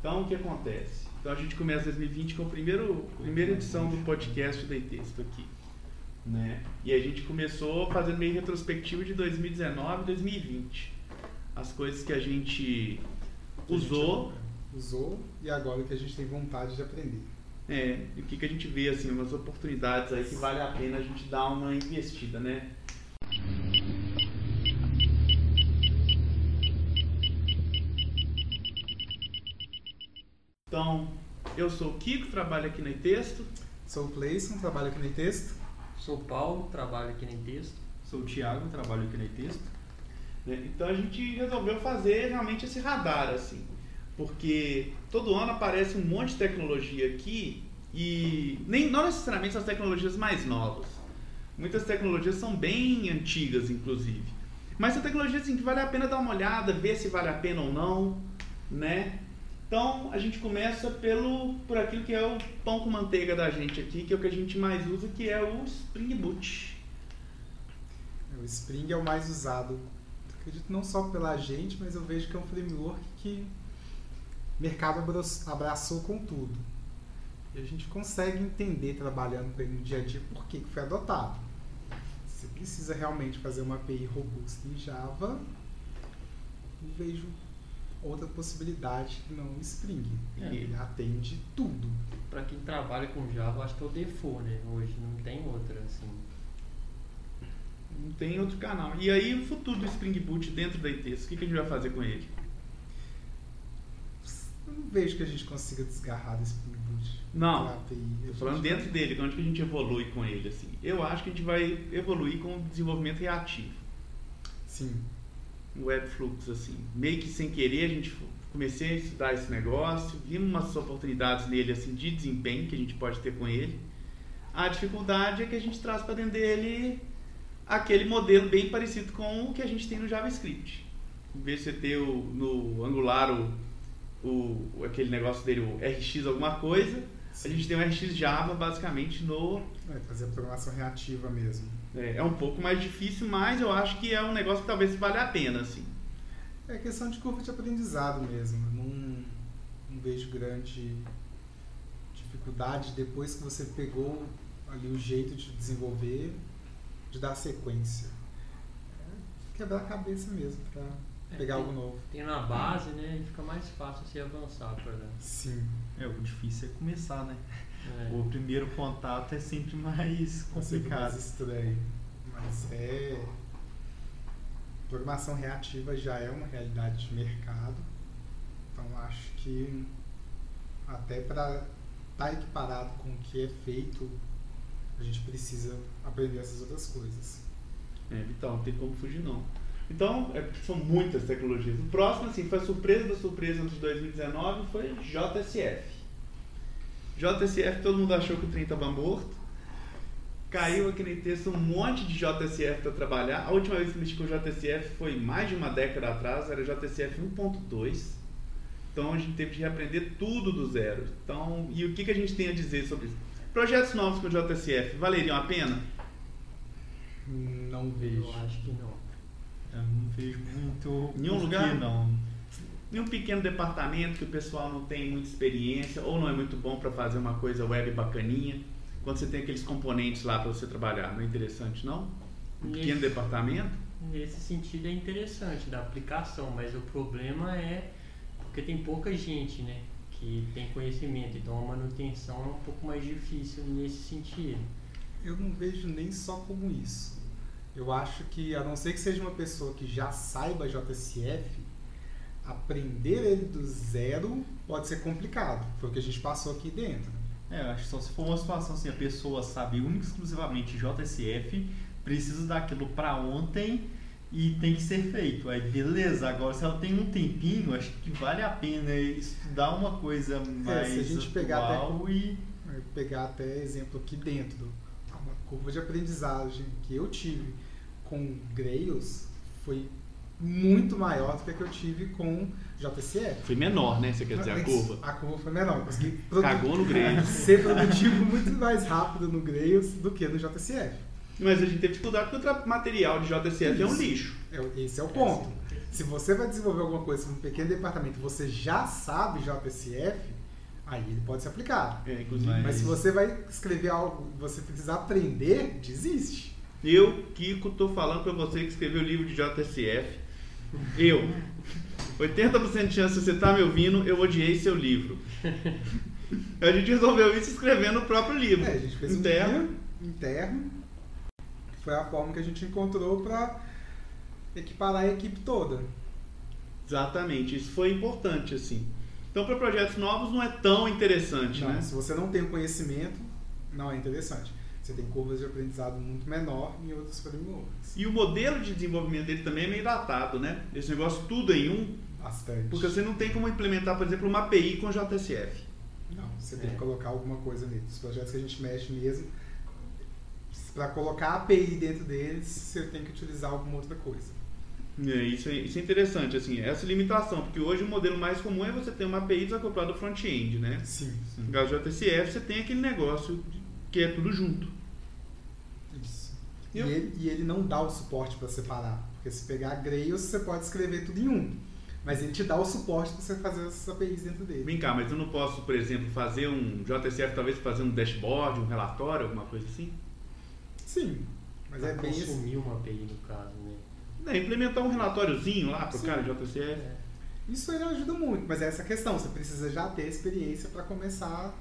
Então, o que acontece? Então, a gente começa 2020 com a primeiro, primeira edição do podcast Dei Texto aqui. Né? E a gente começou fazendo meio retrospectivo de 2019 e 2020. As coisas que a gente usou. usou e agora que a gente tem vontade de aprender. É, e o que, que a gente vê, assim, umas oportunidades aí que vale a pena a gente dar uma investida, né? Então, eu sou o Kiko, trabalho aqui no Texto. Sou o Cleison, trabalho aqui no Texto. Sou o Paulo, trabalho aqui no Texto. Sou o Thiago, trabalho aqui no Texto. Né? Então a gente resolveu fazer realmente esse radar, assim. Porque todo ano aparece um monte de tecnologia aqui e nem não necessariamente as tecnologias mais novas. Muitas tecnologias são bem antigas, inclusive. Mas são tecnologias assim, que vale a pena dar uma olhada, ver se vale a pena ou não, né? Então a gente começa pelo por aquilo que é o pão com manteiga da gente aqui, que é o que a gente mais usa, que é o Spring Boot. O Spring é o mais usado. Acredito não só pela gente, mas eu vejo que é um framework que o mercado abraçou com tudo. E a gente consegue entender trabalhando com ele no dia a dia por que foi adotado. Você precisa realmente fazer uma API robusta em Java, eu vejo outra possibilidade que não o Spring. É. Ele atende tudo. Para quem trabalha com Java, acho que é o default, né? Hoje não tem outra, assim. Não tem outro canal. E aí o futuro do Spring Boot dentro da ITES, o que, que a gente vai fazer com ele? Eu não vejo que a gente consiga desgarrar do Spring Boot. Não. Tô falando gente- dentro dele, onde que a gente evolui com ele, assim. Eu acho que a gente vai evoluir com o desenvolvimento reativo. Sim. Webflux, assim. Meio que sem querer, a gente comecei a estudar esse negócio, vimos umas oportunidades nele, assim, de desempenho que a gente pode ter com ele. A dificuldade é que a gente traz para dentro dele aquele modelo bem parecido com o que a gente tem no JavaScript. Em vez de você ter o, no Angular o, o, aquele negócio dele, o RX alguma coisa, a gente tem o RX Java basicamente no Vai fazer a programação reativa mesmo. É, é um pouco mais difícil, mas eu acho que é um negócio que talvez valha a pena, assim. É questão de curva de aprendizado mesmo. Eu não, não vejo grande dificuldade depois que você pegou ali o jeito de desenvolver, de dar sequência. É quebrar a cabeça mesmo para É, pegar tem- algo novo. Tem na base, né? E fica mais fácil você avançar para Sim. É, o difícil é começar, né? É. O primeiro contato é sempre mais É sempre mais complicado. estranho. Mas é. Programação reativa já é uma realidade de mercado. Então acho que até para estar equiparado com o que é feito, a gente precisa aprender essas outras coisas. É vital, não tem como fugir não. Então, é, são muitas tecnologias. O próximo, assim, foi a surpresa da surpresa de 2019, foi JSF. JSF, todo mundo achou que o trem estava morto. Caiu aqui no texto um monte de JSF para trabalhar. A última vez que mexi com JSF foi mais de uma década atrás, era JSF 1.2. Então a gente teve de reaprender tudo do zero. Então, e o que, que a gente tem a dizer sobre isso? Projetos novos com JSF valeriam a pena? Não vejo. Eu acho que não. Eu não vejo muito. Nenhum lugar? não. Em um pequeno departamento que o pessoal não tem muita experiência ou não é muito bom para fazer uma coisa web bacaninha, quando você tem aqueles componentes lá para você trabalhar, não é interessante não? Um pequeno Nesse- departamento? Nesse sentido é interessante da aplicação, mas o problema é porque tem pouca gente, né, que tem conhecimento, então a manutenção é um pouco mais difícil nesse sentido. Eu não vejo nem só como isso. Eu acho que, a não ser que seja uma pessoa que já saiba JSF, aprender ele do zero pode ser complicado. Foi o que a gente passou aqui dentro. É, eu acho que só se for uma situação assim, a pessoa sabe única e exclusivamente JSF, precisa daquilo pra ontem e tem que ser feito. Aí beleza, agora se ela tem um tempinho, acho que vale a pena estudar uma coisa mais se a gente pegar até e pegar até exemplo aqui dentro. Uma curva de aprendizagem que eu tive com Grails foi muito maior do que a que eu tive com JCF. Foi menor, né? Você quer dizer, a curva. A curva foi menor. Eu Consegui produ- Cagou no Grails. ser produtivo muito mais rápido no Grails do que no JCF. Mas a gente teve dificuldade porque o material de JSF é um Isso. lixo. É- Esse é o ponto. Se você vai desenvolver alguma coisa num pequeno departamento, você já sabe JSF, aí ele pode ser aplicado. É, inclusive. Mas- Mas se você vai escrever algo e você precisa aprender, desiste. Eu, Kiko, tô falando pra você que escreveu o livro de JSF. Eu. 80% de chance de você estar me ouvindo, eu odiei seu livro. A gente resolveu isso escrevendo o próprio livro. É, a gente fez um Interno. guia interno. Foi a forma que a gente encontrou para equiparar a equipe toda. Exatamente, isso foi importante, assim. Então, para projetos novos não é tão interessante, Não, né? Se você não tem o conhecimento, não é interessante. Você tem curvas de aprendizado muito menor em outros frameworks. E o modelo de desenvolvimento dele também é meio datado, né? Esse negócio tudo em um, Bastante. porque você não tem como implementar, por exemplo, uma API com JSF. Não, você tem É. que colocar alguma coisa neles. Os projetos que a gente mexe mesmo, para colocar a API dentro deles, você tem que utilizar alguma outra coisa. É, isso, é, isso é interessante, assim, essa limitação, porque hoje o modelo mais comum é você ter uma API desacoplada do front-end, né? Sim. No caso do JSF, você tem aquele negócio que é tudo junto. Isso. E E, ele, e ele não dá o suporte para separar. Porque se pegar Grails, você pode escrever tudo em um. Mas ele te dá o suporte para você fazer essas APIs dentro dele. Vem cá, mas eu não posso, por exemplo, fazer um JSF, talvez fazer um dashboard, um relatório, alguma coisa assim? Sim. Mas Pra é bem consumir uma API no caso, né? É, implementar um relatóriozinho lá pro Sim. cara JSF. É, Isso ele ajuda muito, mas é essa questão. Você precisa já ter experiência para começar?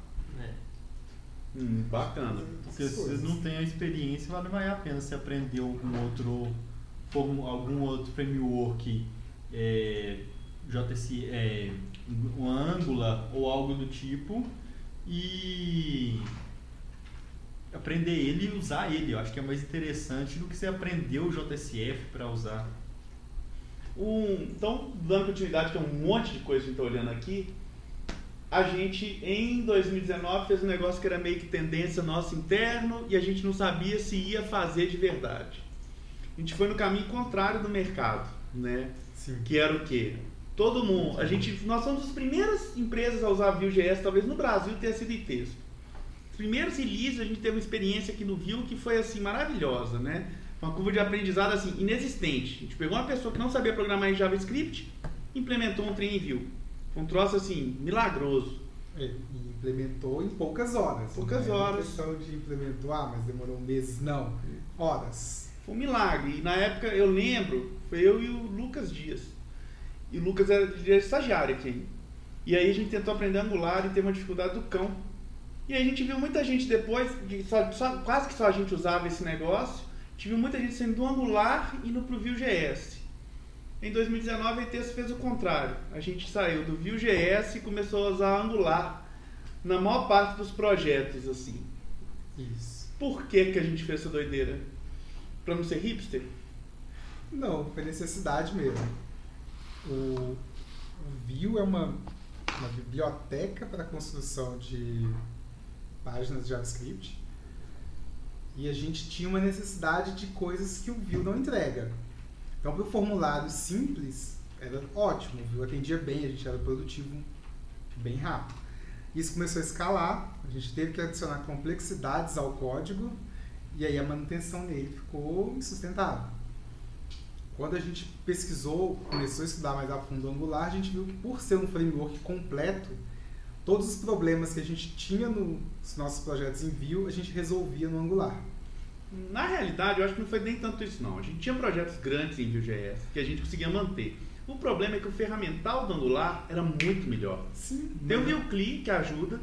Hum, bacana. Porque se você não tem a experiência, vale mais a pena você aprender algum outro, algum outro framework, é, JC, é, um Angular ou algo do tipo e aprender ele e usar ele. Eu acho que é mais interessante do que você aprender o JSF para usar. Um, então, dando continuidade, é um monte de coisa que a gente está olhando aqui, a gente em 2019 fez um negócio que era meio que tendência nosso interno e a gente não sabia se ia fazer de verdade. A gente foi no caminho contrário do mercado, né? Sim. Que era o quê? Todo mundo, a gente, nós somos as primeiras empresas a usar Vue.js, talvez no Brasil tenha sido em texto. Os primeiros releases a gente teve uma experiência aqui no Vue que foi assim maravilhosa, né? Uma curva de aprendizado assim inexistente. A gente pegou uma pessoa que não sabia programar em JavaScript, implementou um trem em Vue. Foi um troço assim milagroso. É, E implementou em poucas horas. Poucas não é uma horas. questão de implementar, ah, mas demorou meses. Não. Horas. Foi um milagre. E na época eu lembro, foi eu e o Lucas Dias. E o Lucas era, era estagiário aqui. E aí a gente tentou aprender Angular e teve uma dificuldade do cão. E aí a gente viu muita gente depois, só- só- quase que só a gente usava esse negócio, a gente viu muita gente saindo do Angular e indo pro Vue.js. Em 2019 a ETS fez o contrário. A gente saiu do Vue.js e começou a usar Angular na maior parte dos projetos, assim. Isso. Por que, que a gente fez essa doideira? Pra não ser hipster? Não, foi necessidade mesmo. O, o Vue é uma, uma biblioteca para construção de páginas de JavaScript. E a gente tinha uma necessidade de coisas que o Vue não entrega. Então, para o formulário simples, era ótimo. Vue atendia bem, a gente era produtivo bem rápido. Isso começou a escalar, a gente teve que adicionar complexidades ao código e aí a manutenção nele ficou insustentável. Quando a gente pesquisou, começou a estudar mais a fundo o Angular, a gente viu que por ser um framework completo, todos os problemas que a gente tinha nos nossos projetos em Vue, a gente resolvia no Angular. Na realidade, eu acho que não foi nem tanto isso não. A gente tinha projetos grandes em Vue.js que a gente conseguia manter. O problema é que o ferramental do Angular era muito melhor. Sim. Tem o VueCli que ajuda,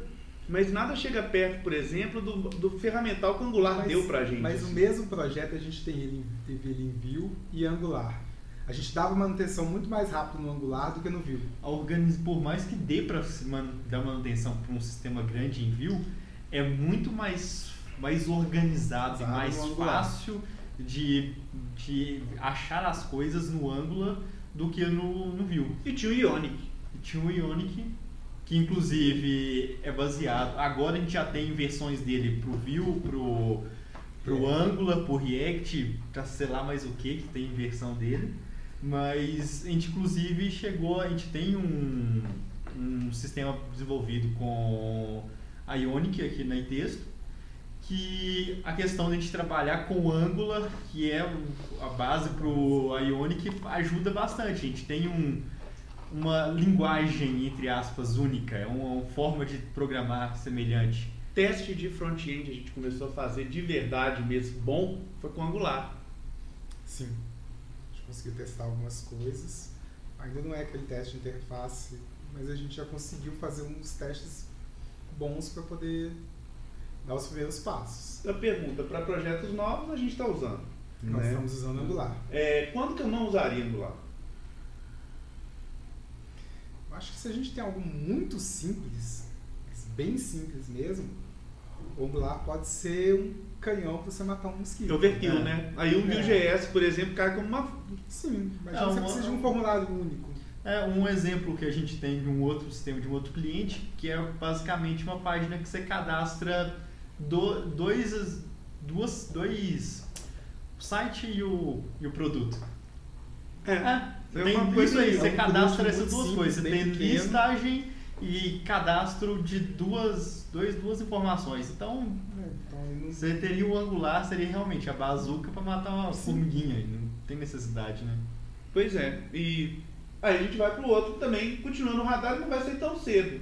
mas nada chega perto, por exemplo, do, do ferramental que o Angular deu pra gente. Mas o assim. mesmo projeto a gente tem ele, em- teve ele em Vue e Angular. A gente dava manutenção muito mais rápido no Angular do que no Vue. A organiz... Por mais que dê para dar manutenção para um sistema grande em Vue, é muito mais, mais organizado e mais fácil de, de achar as coisas no Angular do que no, no Vue. E tinha o Ionic. E tinha o Ionic, que inclusive é baseado. Agora a gente já tem versões dele pro Vue, pro, pro É. Angular, pro React, pra sei lá mais o que que tem versão dele. Mas a gente inclusive chegou, a gente tem um, um sistema desenvolvido com a Ionic aqui na Texto que a questão de a gente trabalhar com Angular, que é a base para o Ionic, ajuda bastante. A gente tem um, uma linguagem, entre aspas, única, é uma forma de programar semelhante. Teste de front-end a gente começou a fazer de verdade mesmo bom foi com Angular. Sim. A gente conseguiu testar algumas coisas. Ainda não é aquele teste de interface, mas a gente já conseguiu fazer uns testes bons para poder dar os primeiros passos. A pergunta, para projetos novos a gente está usando. Nós né? estamos usando Angular. É, quando que eu não usaria Angular? Eu acho que se a gente tem algo muito simples, bem simples mesmo, o Angular pode ser um canhão para você matar um mosquito. Overkill, É. né? Aí o É. Vue.js, por exemplo, cai como uma... Sim, mas É, você uma- precisa de um formulário único. É um exemplo que a gente tem de um outro sistema, de um outro cliente, que é basicamente uma página que você cadastra do, dois, duas, dois, o site e o, e o produto. É, É, É tem uma isso aí, aí, é você um cadastra essas duas simples, coisas. Você tem pequeno. listagem e cadastro de duas, dois, duas informações. Então, É, então, você teria o angular, seria realmente a bazuca para matar uma Sim. formiguinha. Não tem necessidade, né? Pois é. E aí a gente vai pro outro também, continuando no radar, não vai ser tão cedo.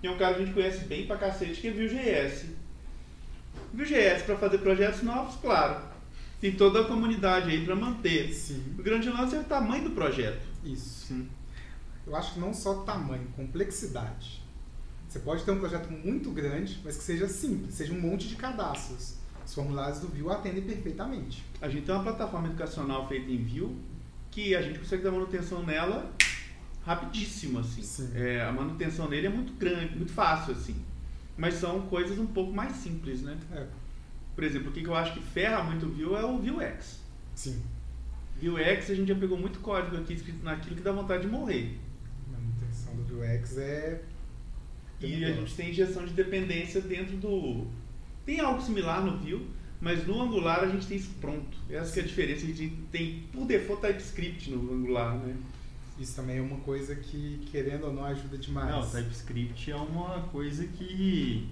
Tem um cara que a gente conhece bem pra cacete, que é Vue.js. Vue.js para fazer projetos novos, claro. Tem toda a comunidade aí para manter. Sim, O grande lance é o tamanho do projeto. isso. Sim. Eu acho que não só tamanho, complexidade. Você pode ter um projeto muito grande, mas que seja simples, seja um monte de cadastros. Os formulários do Vue atendem perfeitamente. A gente tem uma plataforma educacional feita em Vue que a gente consegue dar manutenção nela rapidíssimo, assim. Sim. É, a manutenção nele é muito grande, muito fácil, assim. Mas são coisas um pouco mais simples, né? É, Por exemplo, o que eu acho que ferra muito o Vue é o Vuex. sim. Vuex a gente já pegou muito código aqui escrito naquilo que dá vontade de morrer. A manutenção do Vuex é. E a gente tem injeção de dependência dentro do. Tem algo similar no Vue, mas no Angular a gente tem isso pronto. Essa que é a diferença. A gente tem por default TypeScript no Angular, né? Isso também é uma coisa que, querendo ou não, ajuda demais. Não, TypeScript é uma coisa que.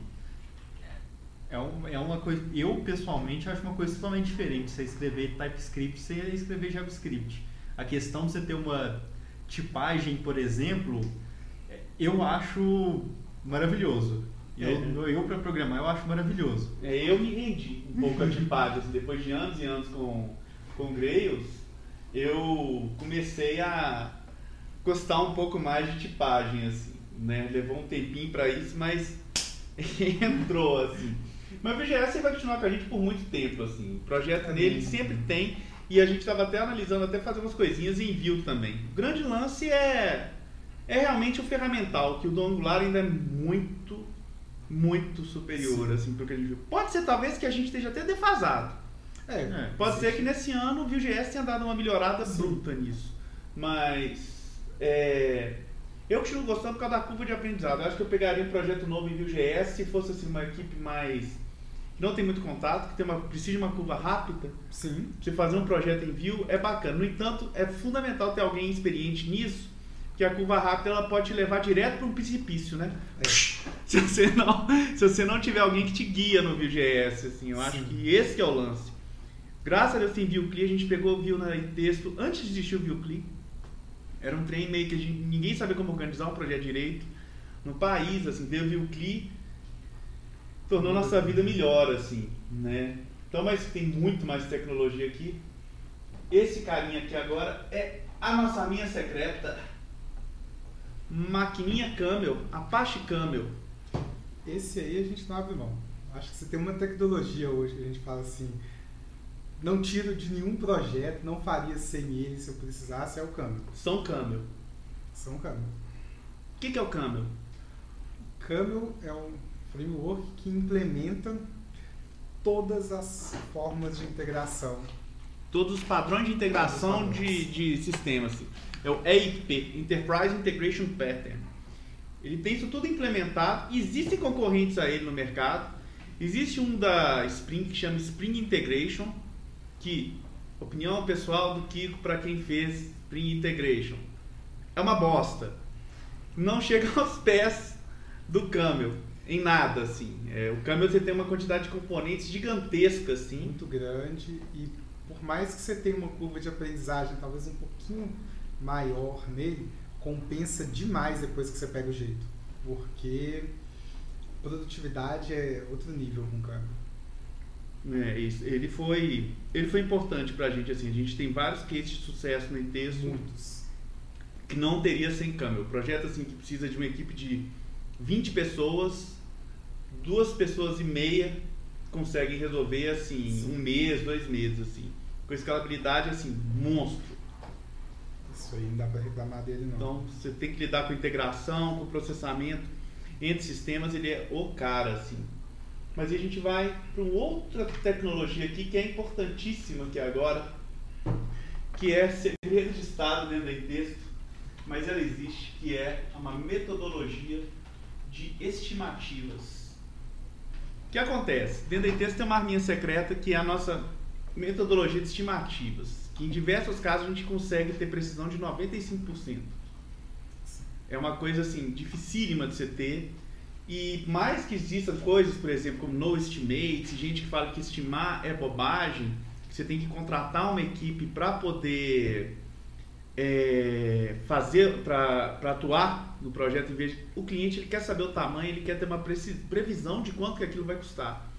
É, um, é uma coisa. Eu, pessoalmente, acho uma coisa totalmente diferente. Você escrever TypeScript e você escrever JavaScript. A questão de você ter uma tipagem, por exemplo, é, eu acho maravilhoso. Eu, É. eu para programar, eu acho maravilhoso. É, eu me rendi um pouco a tipagem. assim, depois de anos e anos com, com Grails, eu comecei a gostar um pouco mais de tipagem, assim, né? Levou um tempinho para isso, mas entrou, assim. Mas o VGS vai continuar com a gente por muito tempo, assim. O projeto dele mesmo. sempre tem, e a gente estava até analisando, até fazer umas coisinhas em Vue também. O grande lance é, é realmente o ferramental, que o do Angular ainda é muito, muito superior, Sim. assim, pro que a gente viu. Pode ser talvez que a gente esteja até defasado. É, É, Pode ser que nesse ano o Vue.js tenha dado uma melhorada Sim. bruta nisso. Mas é, eu continuo gostando por causa da curva de aprendizado. Eu acho que eu pegaria um projeto novo em Vue.js se fosse assim, uma equipe mais. que não tem muito contato, que tem uma, precisa de uma curva rápida. sim. Você fazer um projeto em Vue é bacana. No entanto, é fundamental ter alguém experiente nisso, que a curva rápida ela pode te levar direto para um precipício, né? É. Se você não, se você não tiver alguém que te guia no Vue.js, assim, eu acho Sim. que esse que é o lance. Graças a Deus tem a gente pegou o Vue na- texto antes de existir o VueCli. Era um trem meio que gente, ninguém sabia como organizar um projeto direito no país, assim, veio o VueCli, tornou nossa vida melhor, assim, né? Então, mas tem muito mais tecnologia aqui. Esse carinha aqui agora é a nossa minha secreta. Maquininha Camel, Apache Camel. Esse aí a gente não abre mão. Acho que você tem uma tecnologia hoje que a gente fala assim, não tiro de nenhum projeto, não faria sem ele se eu precisasse, é o Camel. São Camel. São Camel. O que, que é o Camel? Camel é um framework que implementa todas as formas de integração. Todos os padrões de integração de, de sistemas. É o EIP, Enterprise Integration Pattern. Ele tem isso tudo implementado. Existem concorrentes a ele no mercado. Existe um da Spring que chama Spring Integration, que, opinião pessoal do Kiko para quem fez Spring Integration, é uma bosta. Não chega aos pés do Camel em nada, assim. É, o câmbio você tem uma quantidade de componentes gigantesca, assim. Muito grande e por mais que você tenha uma curva de aprendizagem talvez um pouquinho maior nele, compensa demais depois que você pega o jeito. Porque produtividade é outro nível com o câmbio. É, isso. Ele foi, ele foi importante pra gente, assim. A gente tem vários cases de sucesso no texto. Muitos. que não teria sem câmbio. O projeto assim que precisa de uma equipe de 20 pessoas, duas pessoas e meia conseguem resolver assim Sim. um mês, dois meses assim, com escalabilidade assim monstro. Isso aí não dá pra reclamar dele não. Então você tem que lidar com integração, com processamento entre sistemas, ele é o cara assim. Mas a gente vai para uma outra tecnologia aqui que é importantíssima aqui agora, que é segredo de estado dentro do texto, mas ela existe, que é uma metodologia de estimativas. O que acontece? Dentro do texto tem uma arminha secreta que é a nossa metodologia de estimativas, que em diversos casos a gente consegue ter precisão de 95%. É uma coisa assim, dificílima de você ter. E mais que existam coisas, por exemplo, como no estimate, gente que fala que estimar é bobagem, que você tem que contratar uma equipe para poder é, fazer, para atuar no projeto, em vez de, o cliente ele quer saber o tamanho, ele quer ter uma previsão de quanto que aquilo vai custar.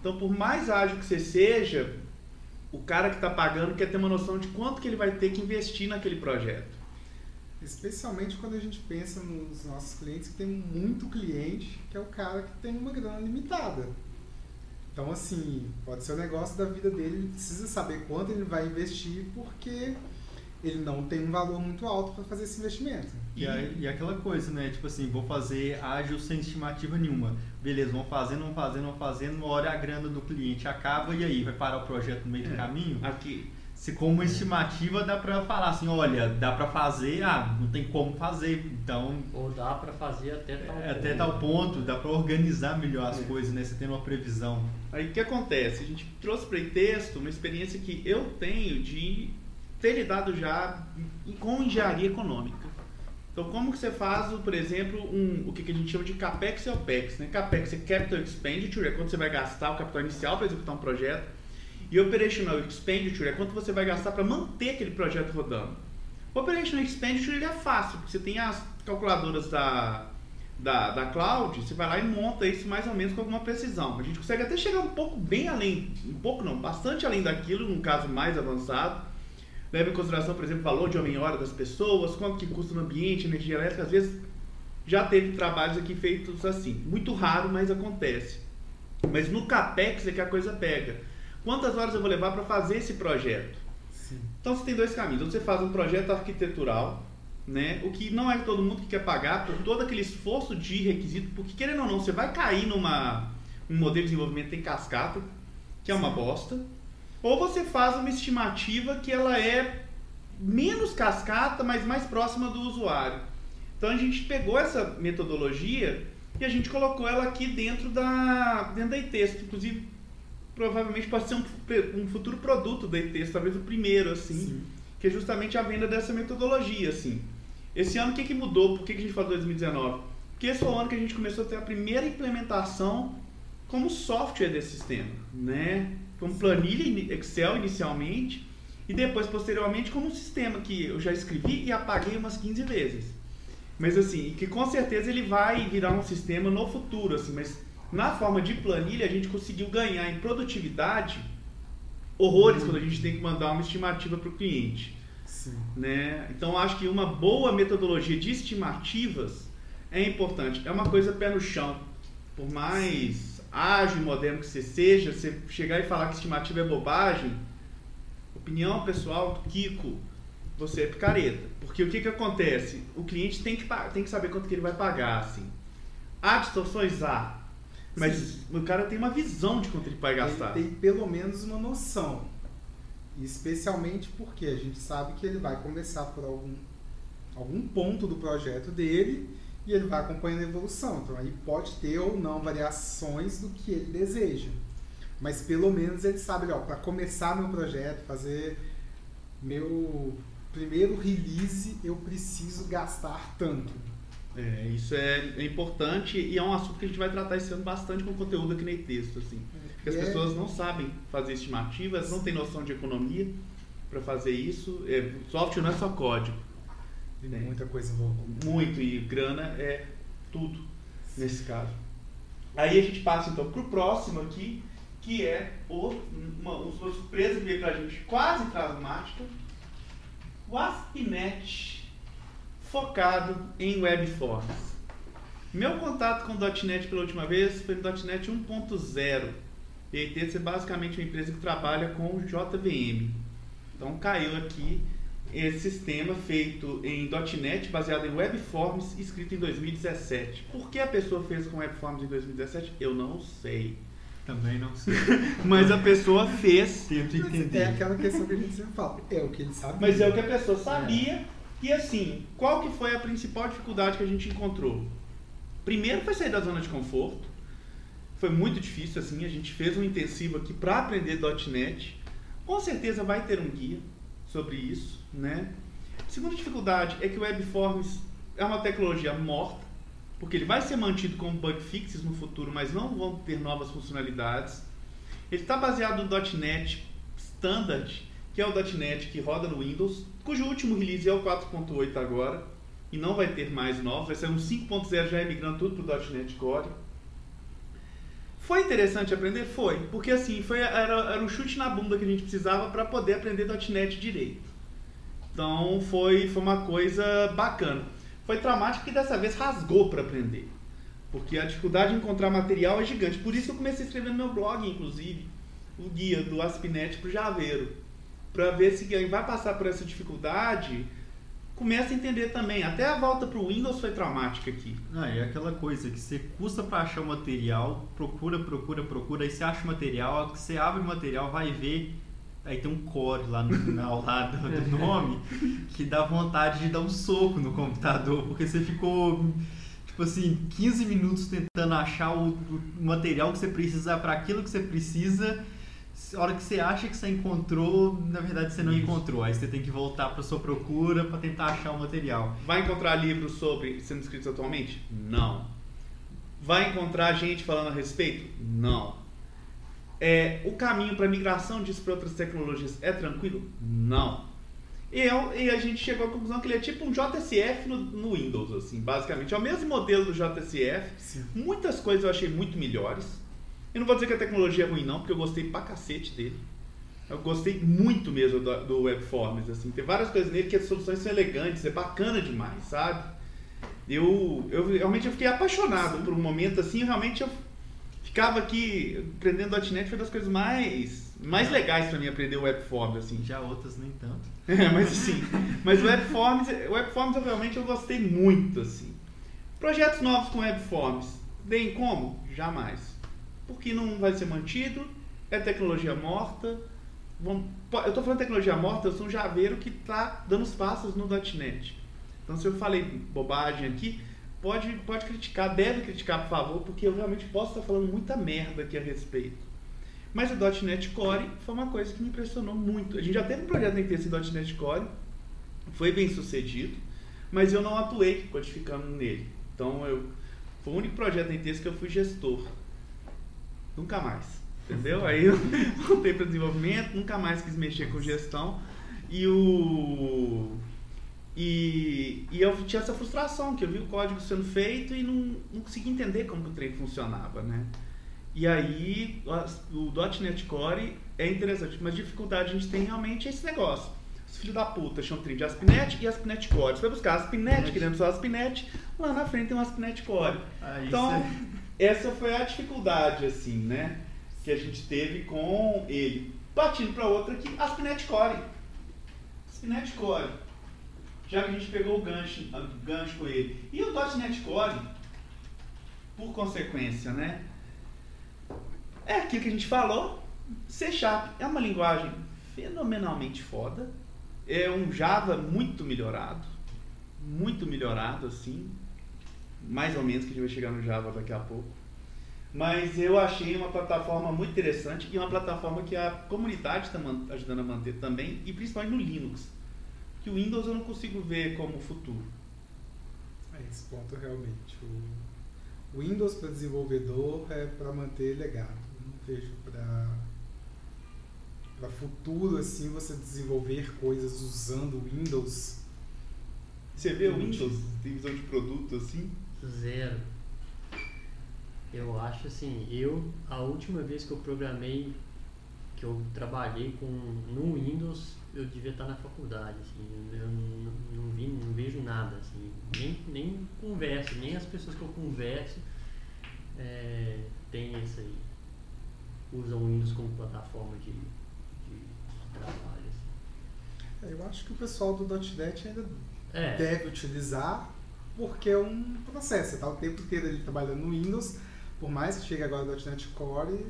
Então, por mais ágil que você seja, o cara que está pagando quer ter uma noção de quanto que ele vai ter que investir naquele projeto. Especialmente quando a gente pensa nos nossos clientes que tem muito cliente, que é o cara que tem uma grana limitada. Então, assim, pode ser o negócio da vida dele, ele precisa saber quanto ele vai investir, porque ele não tem um valor muito alto para fazer esse investimento. E, aí- e aquela coisa, né? Tipo assim, vou fazer ágil sem estimativa nenhuma. Beleza, vão fazendo, vão fazendo, vão fazendo, uma hora a grana do cliente acaba e aí vai parar o projeto no meio do É. caminho? Aqui, Se com uma estimativa dá pra falar assim, olha, dá pra fazer, ah, não tem como fazer, então Ou dá pra fazer até tal é, até ponto. tal ponto, dá pra organizar melhor as É. coisas, né? Você tendo uma previsão. Aí o que acontece? A gente trouxe para o texto uma experiência que eu tenho de ter lidado já com engenharia econômica. Então, como que você faz, por exemplo, um, o que que a gente chama de CAPEX e OPEX? Né? CAPEX é Capital Expenditure, é quando você vai gastar o capital inicial para executar um projeto. E Operational Expenditure é quanto você vai gastar para manter aquele projeto rodando. O Operational Expenditure ele é fácil, porque você tem as calculadoras da, da, da cloud, você vai lá e monta isso mais ou menos com alguma precisão. A gente consegue até chegar um pouco bem além, um pouco não, bastante além daquilo, num caso mais avançado. Leva em consideração, por exemplo, o valor de homem-hora das pessoas, quanto que custa no ambiente, energia elétrica, às vezes já teve trabalhos aqui feitos assim. Muito raro, mas acontece. Mas no CAPEX é que a coisa pega. Quantas horas eu vou levar para fazer esse projeto? Sim. Então você tem dois caminhos. Ou você faz um projeto arquitetural, né? O que não é todo mundo que quer pagar por todo aquele esforço de requisito, porque querendo ou não, você vai cair numa um modelo de desenvolvimento em cascata, que é uma bosta. Ou você faz uma estimativa que ela é menos cascata, mas mais próxima do usuário. Então a gente pegou essa metodologia e a gente colocou ela aqui dentro da dentro da texto, inclusive provavelmente pode ser um, um futuro produto da texto, talvez o primeiro assim Sim. que é justamente a venda dessa metodologia, assim. Esse ano, o que, que mudou? Por que, que a gente falou 2019? Porque esse foi o ano que a gente começou a ter a primeira implementação como software desse sistema, né? Como planilha Excel inicialmente e depois, posteriormente, como um sistema que eu já escrevi e apaguei umas 15 vezes. Mas assim, que com certeza ele vai virar um sistema no futuro, assim, mas na forma de planilha a gente conseguiu ganhar em produtividade horrores quando a gente tem que mandar uma estimativa para o cliente. Sim. Né? Então acho que uma boa metodologia de estimativas é importante. É uma coisa pé no chão. Por mais ágil e moderno que você seja, você chegar e falar que estimativa é bobagem, opinião pessoal do Kiko, você é picareta. Porque o que, que acontece? O cliente tem que, tem que saber quanto que ele vai pagar. Assim. Há distorções? Há. Mas o cara tem uma visão de quanto ele vai gastar. Ele tem pelo menos uma noção. Especialmente porque a gente sabe que ele vai começar por algum, algum ponto do projeto dele e ele vai acompanhando a evolução. Então aí pode ter ou não variações do que ele deseja. Mas pelo menos ele sabe, para começar meu projeto, fazer meu primeiro release, eu preciso gastar tanto. É, isso é, é importante e é um assunto que a gente vai tratar esse ano bastante com conteúdo aqui no texto, assim. Porque as E é- pessoas não sabem fazer estimativas, não têm noção de economia para fazer isso. É, software não é só código. Tem É. muita coisa envolvida. Muito, e grana é tudo nesse caso. Aí a gente passa então pro próximo aqui, que é o, uma, uma surpresa que veio pra gente quase traumática, o ASP.NET focado em webforms. Meu contato com o .NET pela última vez foi no .NET 1.0. E a ITS é basicamente uma empresa que trabalha com JVM. Então caiu aqui esse sistema feito em .NET, baseado em Webforms, escrito em 2017. Por que a pessoa fez com Webforms em 2017? Eu não sei. Também não sei. Mas a pessoa fez, Tento Mas entender. é aquela questão que a gente sempre fala. É o que ele sabe. mas é o que a pessoa sabia. E assim, qual que foi a principal dificuldade que a gente encontrou? Primeiro foi sair da zona de conforto. Foi muito difícil assim, a gente fez um intensivo aqui para aprender .NET. Com certeza vai ter um guia sobre isso, né? Segunda dificuldade é que o Webforms é uma tecnologia morta, porque ele vai ser mantido como bug fixes no futuro, mas não vão ter novas funcionalidades. Ele está baseado no .NET Standard, que é o .NET que roda no Windows, cujo último release é o 4.8 agora, e não vai ter mais novos, vai ser um 5.0 já migrando tudo para o .NET Core. Foi interessante aprender? Foi, porque assim, foi, era, era um chute na bunda que a gente precisava para poder aprender .NET direito. Então foi, foi uma coisa bacana. Foi traumático que dessa vez rasgou para aprender. Porque a dificuldade de encontrar material é gigante. Por isso que eu comecei a escrever no meu blog, inclusive, o guia do ASP.NET para o Javeiro. Para ver se quem vai passar por essa dificuldade começa a entender também. Até a volta para o Windows foi traumática aqui. Ah, é aquela coisa que você custa pra achar o material, procura, procura, procura, aí você acha o material, você abre o material, vai ver, aí tem um core lá no final lá do, do nome, que dá vontade de dar um soco no computador, porque você ficou, tipo assim, 15 minutos tentando achar o, o material que você precisa para aquilo que você precisa, a hora que você acha que você encontrou, na verdade você não encontrou, aí você tem que voltar pra sua procura para tentar achar o material. Vai encontrar livros sobre sendo escritos atualmente? Não. Vai encontrar gente falando a respeito? Não. É, o caminho para migração disso para outras tecnologias é tranquilo? Não. E, eu- e a gente chegou à conclusão que ele é tipo um JSF no, no Windows, assim, basicamente. É o mesmo modelo do JSF. Sim. Muitas coisas eu achei muito melhores. Eu não vou dizer que a tecnologia é ruim, não, porque eu gostei pra cacete dele. Eu gostei muito mesmo do, do Webforms, assim. Tem várias coisas nele que as soluções são elegantes, é bacana demais, sabe? Eu, eu realmente eu fiquei apaixonado por um momento assim, realmente eu ficava aqui aprendendo .NET foi das coisas mais mais legais para mim aprender o Webforms assim. Já outras nem tanto. É, mas assim, mas o Webforms, o Webforms eu realmente eu gostei muito assim. Projetos novos com Webforms, bem como? Jamais. Porque não vai ser mantido, é tecnologia morta. Vamos- eu estou falando tecnologia morta, eu sou um javeiro que está dando os passos no .NET. Então se eu falei bobagem aqui, pode, pode criticar, deve criticar por favor, porque eu realmente posso estar falando muita merda aqui a respeito. Mas o .NET Core foi uma coisa que me impressionou muito. A gente já teve um projeto em esse .NET Core, foi bem sucedido, mas eu não atuei codificando nele. Então eu foi o único projeto em texto que eu fui gestor. Nunca mais. Entendeu? Aí eu voltei para desenvolvimento, nunca mais quis mexer com gestão. E o. E, e eu tinha essa frustração, que eu vi o código sendo feito e não, não conseguia entender como o trem funcionava, né? E aí o .NET Core é interessante, mas dificuldade a gente tem realmente é esse negócio. Os filhos da puta chamam o trem de ASP.NET e ASP.NET Core. Você vai buscar ASP.NET, querendo só ASP.NET, lá na frente tem um ASP.NET Core. Aí Então, você- essa foi a dificuldade, assim, né? Que a gente teve com ele. Partindo para outra aqui, ASP.NET Core. ASP.NET Core. Já que a gente pegou o gancho, o gancho com ele. E o .NET Core, por consequência, né? É aquilo que a gente falou. C Sharp é uma linguagem fenomenalmente foda. É um Java muito melhorado. Muito melhorado, assim mais ou menos, que a gente vai chegar no Java daqui a pouco. Mas eu achei uma plataforma muito interessante e uma plataforma que a comunidade está ajudando a manter também, e principalmente no Linux. Que o Windows eu não consigo ver como futuro. É esse ponto realmente. O Windows para desenvolvedor é para manter legado. Eu não vejo para para futuro assim você desenvolver coisas usando Windows. Você vê o Windows, tem visão de produto assim? Zero. Eu acho assim, eu a última vez que eu programei, que eu trabalhei com no Windows, eu devia estar na faculdade, assim, eu não, não, vi, não vejo nada, assim, nem, nem converso, nem as pessoas que eu converso é, tem esse aí, usam o Windows como plataforma de, de, de trabalho. Assim. É, eu acho que o pessoal do .NET ainda É, deve utilizar porque é um processo. Você está o tempo inteiro ali trabalhando no Windows, por mais que chegue agora o .NET Core,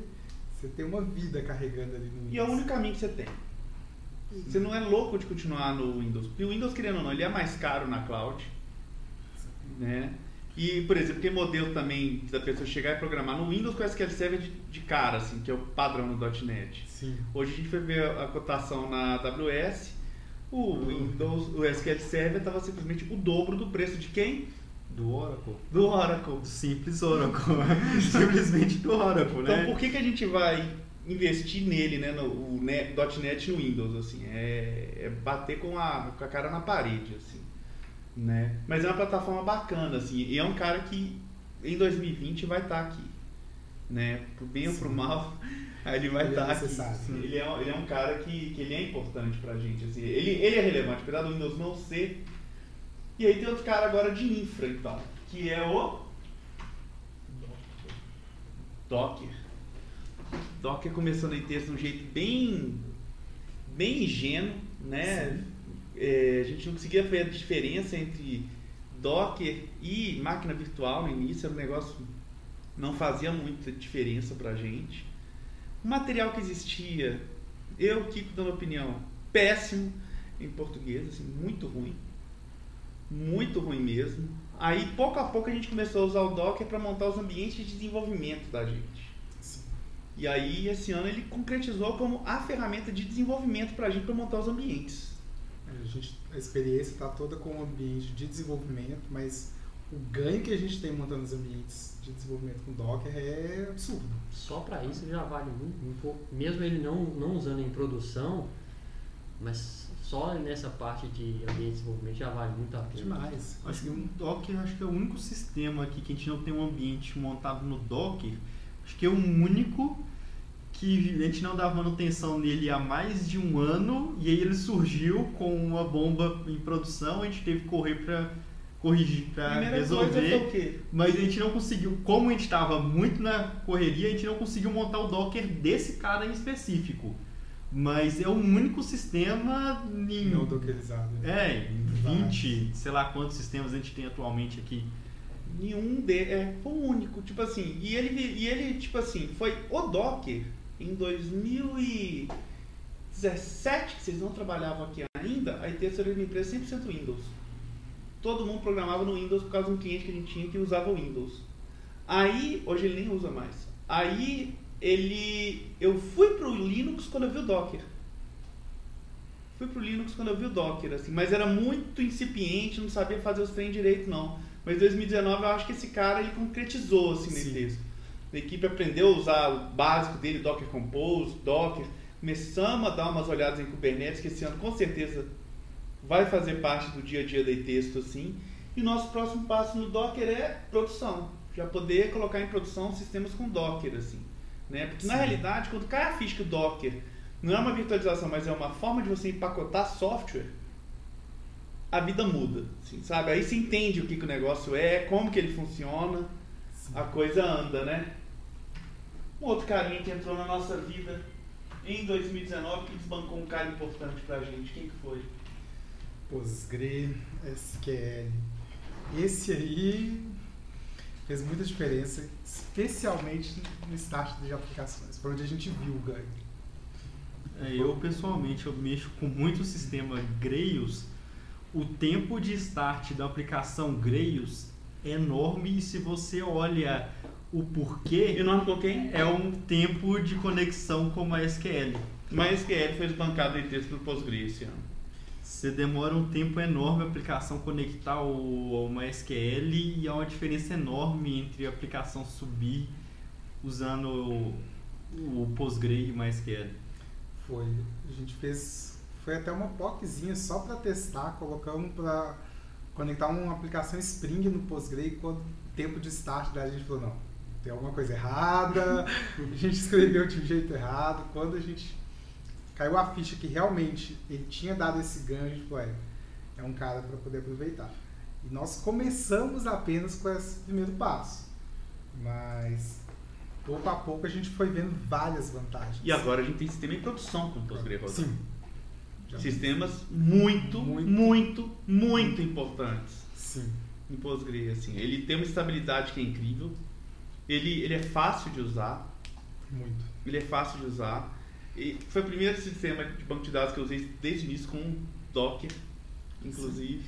você tem uma vida carregando ali no Windows. E é o único caminho que você tem. Você não é louco de continuar no Windows. Porque o Windows, querendo ou não, ele é mais caro na cloud. Né? E, por exemplo, tem modelo também da pessoa chegar e programar no Windows com SQL Server de, de cara, assim, que é o padrão no .NET. Sim. Hoje a gente foi ver a cotação na AWS, o Windows, o SQL Server estava simplesmente o dobro do preço de quem? Do Oracle. Do Oracle. Do simples Oracle. Simplesmente do Oracle, Então né? por que, que a gente vai investir nele, né, no o ne- .NET no Windows, assim, é, é bater com a, com a cara na parede, assim, né? Mas é uma plataforma bacana, assim, e é um cara que em 2020 vai estar aqui, né? Pro bem ou pro Sim. Mal, ele vai é estar aqui. Ele é, um- ele é um cara que, que ele é importante pra gente, assim, ele, ele é relevante, apesar do Windows não ser. E aí tem outro cara agora de infra, então, que é o Docker. Docker começou no texto de um jeito bem, bem ingênuo, né? É, a gente não conseguia ver a diferença entre Docker e máquina virtual no início, era um negócio não fazia muita diferença pra gente. Material que existia, eu, Kiko, dando opinião, péssimo em português, assim, muito ruim. Muito ruim mesmo. Aí, pouco a pouco, a gente começou a usar o Docker para montar os ambientes de desenvolvimento da gente. Sim. E aí, esse ano, ele concretizou como a ferramenta de desenvolvimento para a gente para montar os ambientes. A, gente, a experiência está toda com o ambiente de desenvolvimento, mas o ganho que a gente tem montando os ambientes de desenvolvimento com Docker é absurdo. Só para isso já vale muito, um pouco, mesmo ele não, não usando em produção, mas só nessa parte de ambiente de desenvolvimento já vale muito a pena. Demais. Acho que o Docker acho que é o único sistema aqui que a gente não tem um ambiente montado no Docker. Acho que é o único que a gente não dava manutenção nele há mais de um ano e aí ele surgiu com uma bomba em produção, a gente teve que correr para corrigir, para Primeira resolver. coisa foi o quê? Mas a gente não conseguiu, como a gente estava muito na correria, a gente não conseguiu montar o Docker desse cara em específico. Mas é o único sistema em, Não dockerizado. né? é, em 20, sei lá quantos sistemas a gente tem atualmente aqui. Nenhum de, é, foi o único, tipo assim, e ele, e ele, tipo assim, foi o Docker em 2017, que vocês não trabalhavam aqui ainda, a ITS era uma empresa 100% Windows. Todo mundo programava no Windows por causa de um cliente que a gente tinha que usava o Windows. Aí, hoje ele nem usa mais. Aí, ele, eu fui pro Linux quando eu vi o Docker. Fui pro Linux quando eu vi o Docker, assim, mas era muito incipiente, não sabia fazer os trem direito, não. Mas em 2019 eu acho que esse cara ele concretizou assim nesse texto. A equipe aprendeu a usar o básico dele, Docker Compose, Docker. Começamos a dar umas olhadas em Kubernetes, que esse ano com certeza vai fazer parte do dia a dia de texto assim. E o nosso próximo passo no Docker é produção. Já poder colocar em produção sistemas com Docker, assim. Né? Porque na Sim. realidade, quando cai a ficha que o Docker não é uma virtualização, mas é uma forma de você empacotar software, a vida muda, assim, sabe? Aí você entende o que, que o negócio é, como que ele funciona, Sim. a coisa anda, né? Um outro carinha que entrou na nossa vida em 2019 que desbancou um cara importante pra gente. Quem que foi? Postgre, SQL. Esse aí fez muita diferença, especialmente no start de aplicações, para onde a gente viu o ganho. É, eu pessoalmente eu mexo com muito sistema Grails. O tempo de start da aplicação Grails é enorme e se você olha o E porquê, nome ficou quem? é um tempo de conexão com a SQL. Mas SQL foi desbancado em texto do Postgre esse ano. Você demora um tempo enorme a aplicação conectar ao, ao MySQL e há uma diferença enorme entre a aplicação subir usando o, o Postgre e MySQL. Foi. A gente fez. Foi até uma POCzinha só para testar, colocamos para conectar uma aplicação Spring no Postgre e quando o tempo de start da gente falou, não, tem alguma coisa errada, a gente escreveu de um jeito errado. Quando a gente caiu a ficha que realmente ele tinha dado esse ganho, a gente falou, é, é um cara para poder aproveitar. E nós começamos apenas com esse primeiro passo. Mas pouco a pouco a gente foi vendo várias vantagens. E agora a gente tem sistema em produção com o Postgre rodando. Sim. Sistemas muito, Muito. muito, muito, importantes Sim. em Postgre. Assim. Ele tem uma estabilidade que é incrível. Ele, ele é fácil de usar. Muito. Ele é fácil de usar. E foi o primeiro sistema de banco de dados que eu usei desde o início com Docker, inclusive.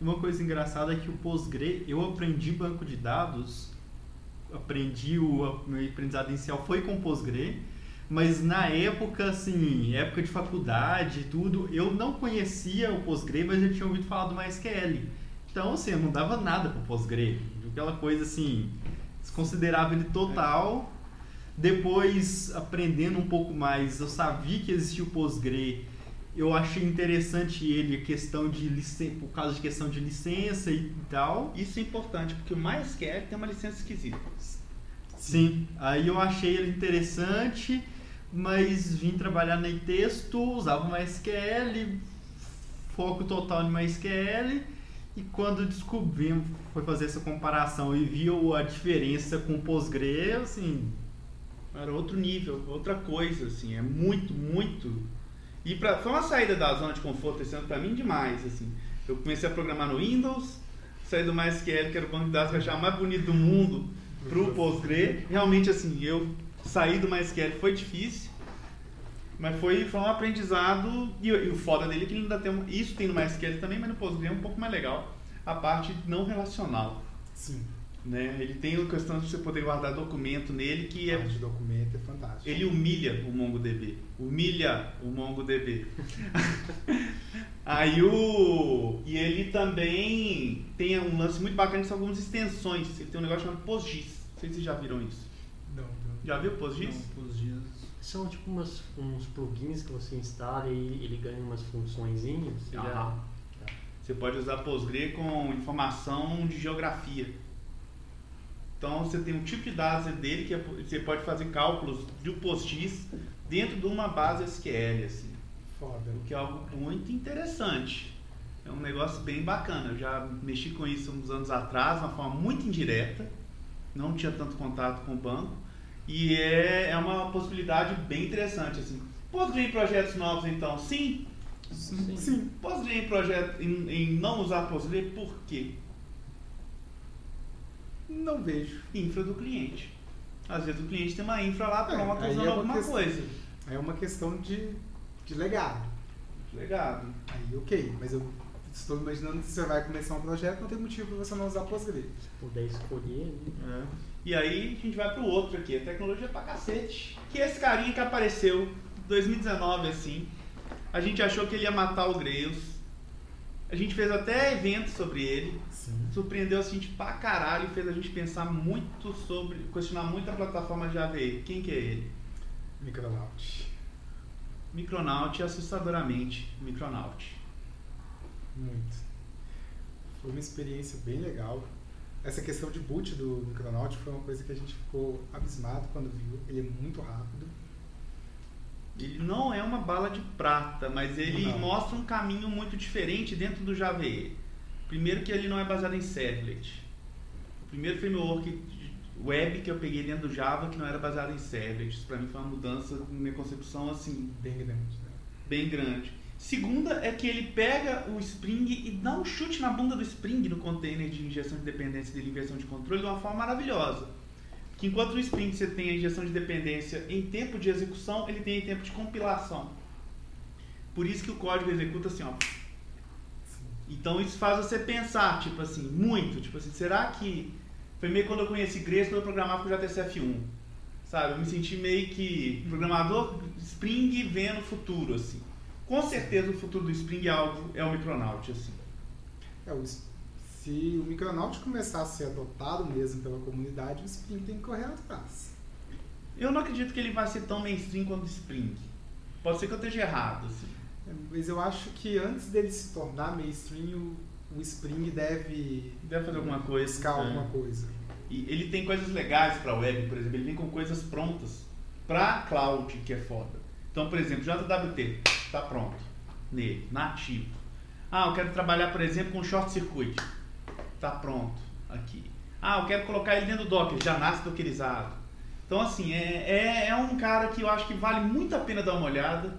Uma coisa engraçada é que o Postgre, eu aprendi banco de dados, aprendi o meu aprendizado inicial foi com Postgre, mas na época, assim, época de faculdade e tudo, eu não conhecia o Postgre, mas eu tinha ouvido falar do MySQL. Então, assim, eu não dava nada pro Postgre. Aquela coisa assim, desconsiderava ele total. Depois, aprendendo um pouco mais, eu sabia que existia o Postgre. Eu achei interessante ele, a questão de por causa de questão de licença e tal. Isso é importante, porque o MySQL tem uma licença esquisita. Sim, aí eu achei ele interessante, mas vim trabalhar no texto, usava o MySQL, foco total no MySQL, e quando descobri, foi fazer essa comparação e viu a diferença com o Postgre, assim, Era outro nível, outra coisa, assim, é muito, muito. E pra, foi uma saída da zona de conforto esse ano pra mim demais, assim. Eu comecei a programar no Windows, saí do MySQL, que era o banco de dados que eu achava mais bonito do mundo, pro Postgre. Realmente, assim, eu saí do MySQL foi difícil, mas foi, foi um aprendizado. E, e o foda dele é que ele ainda tem um, isso tem no MySQL também, mas no Postgre é um pouco mais legal. A parte não relacional. Sim. Né? Ele tem a questão de você poder guardar documento nele que é Parte de documento é fantástico. ele humilha o MongoDB. Humilha o MongoDB. Aí o. E ele também tem um lance muito bacana que são algumas extensões. Ele tem um negócio chamado PostGIS. Não sei se vocês já viram isso. Não, não. Já viu PostGIS? os dias. São tipo umas, uns plugins que você instala e ele ganha umas funçõezinhas. Você já- Aham. Você pode usar Postgre com informação de geografia. Então você tem um tipo de dados dele que é- você pode fazer cálculos do PostGIS dentro de uma base SQL. Assim. Foda. O que é algo muito interessante. É um negócio bem bacana. Eu já mexi com isso uns anos atrás, de uma forma muito indireta. Não tinha tanto contato com o banco. E é, é uma possibilidade bem interessante. Assim. Postgre em projetos novos, então? Sim. Sim. Sim. Postgre em, projeto, em, em não usar Postgre, por quê? Não vejo. Infra do cliente. Às vezes o cliente tem uma infra lá É, pronta aí usando é uma alguma questão- coisa. Aí é uma questão de, de legado. Legado. Aí ok, mas eu estou imaginando que você vai começar um projeto, não tem motivo para você não usar Postgre. Se puder escolher, né? E aí a gente vai pro outro aqui, a tecnologia pra cacete. Que é esse carinha que apareceu em 2019 assim. A gente achou que ele ia matar o Grails. A gente fez até evento sobre ele. Sim. Surpreendeu a gente pra caralho e fez a gente pensar muito sobre, questionar muito a plataforma de AVE. Quem que é ele? Micronaut. Micronaut assustadoramente. Micronaut. Muito. Foi uma experiência bem legal. Essa questão de boot do Micronaut foi uma coisa que a gente ficou abismado quando viu. Ele é muito rápido. Ele não é uma bala de prata, mas ele Não. mostra um caminho muito diferente dentro do Java EE. Primeiro que ele não é baseado em servlet. O primeiro framework web que eu peguei dentro do Java que não era baseado em servlet. Isso pra mim foi uma mudança na minha concepção assim, Bem grande. Né? bem grande. Segunda é que ele pega o Spring e dá um chute na bunda do Spring no container de injeção de dependência dele, inversão de controle, de uma forma maravilhosa. Que enquanto no Spring você tem a injeção de dependência em tempo de execução, ele tem em tempo de compilação. Por isso que o código executa assim, ó. Então isso faz você pensar, tipo assim, muito, tipo assim, será que foi meio quando eu conheci Grace quando eu programava com o JTCF1, sabe? Eu me senti meio que programador Spring vendo o futuro, assim. Com certeza o futuro do Spring alvo é o Micronaut, assim. É, o, se o Micronaut começar a ser adotado mesmo pela comunidade, o Spring tem que correr atrás. Eu não acredito que ele vai ser tão mainstream quanto o Spring. Pode ser que eu esteja errado, assim. É, mas eu acho que antes dele se tornar mainstream, o, o Spring deve Deve fazer alguma coisa. buscar né? alguma coisa. E ele tem coisas legais para web, por exemplo, ele vem com coisas prontas para cloud, que é foda. Então, por exemplo, JWT está pronto nele, nativo. Ah, eu quero trabalhar, por exemplo, com short circuit. Está pronto aqui. Ah, eu quero colocar ele dentro do Docker, já nasce dockerizado. Então, assim, é, é, é um cara que eu acho que vale muito a pena dar uma olhada.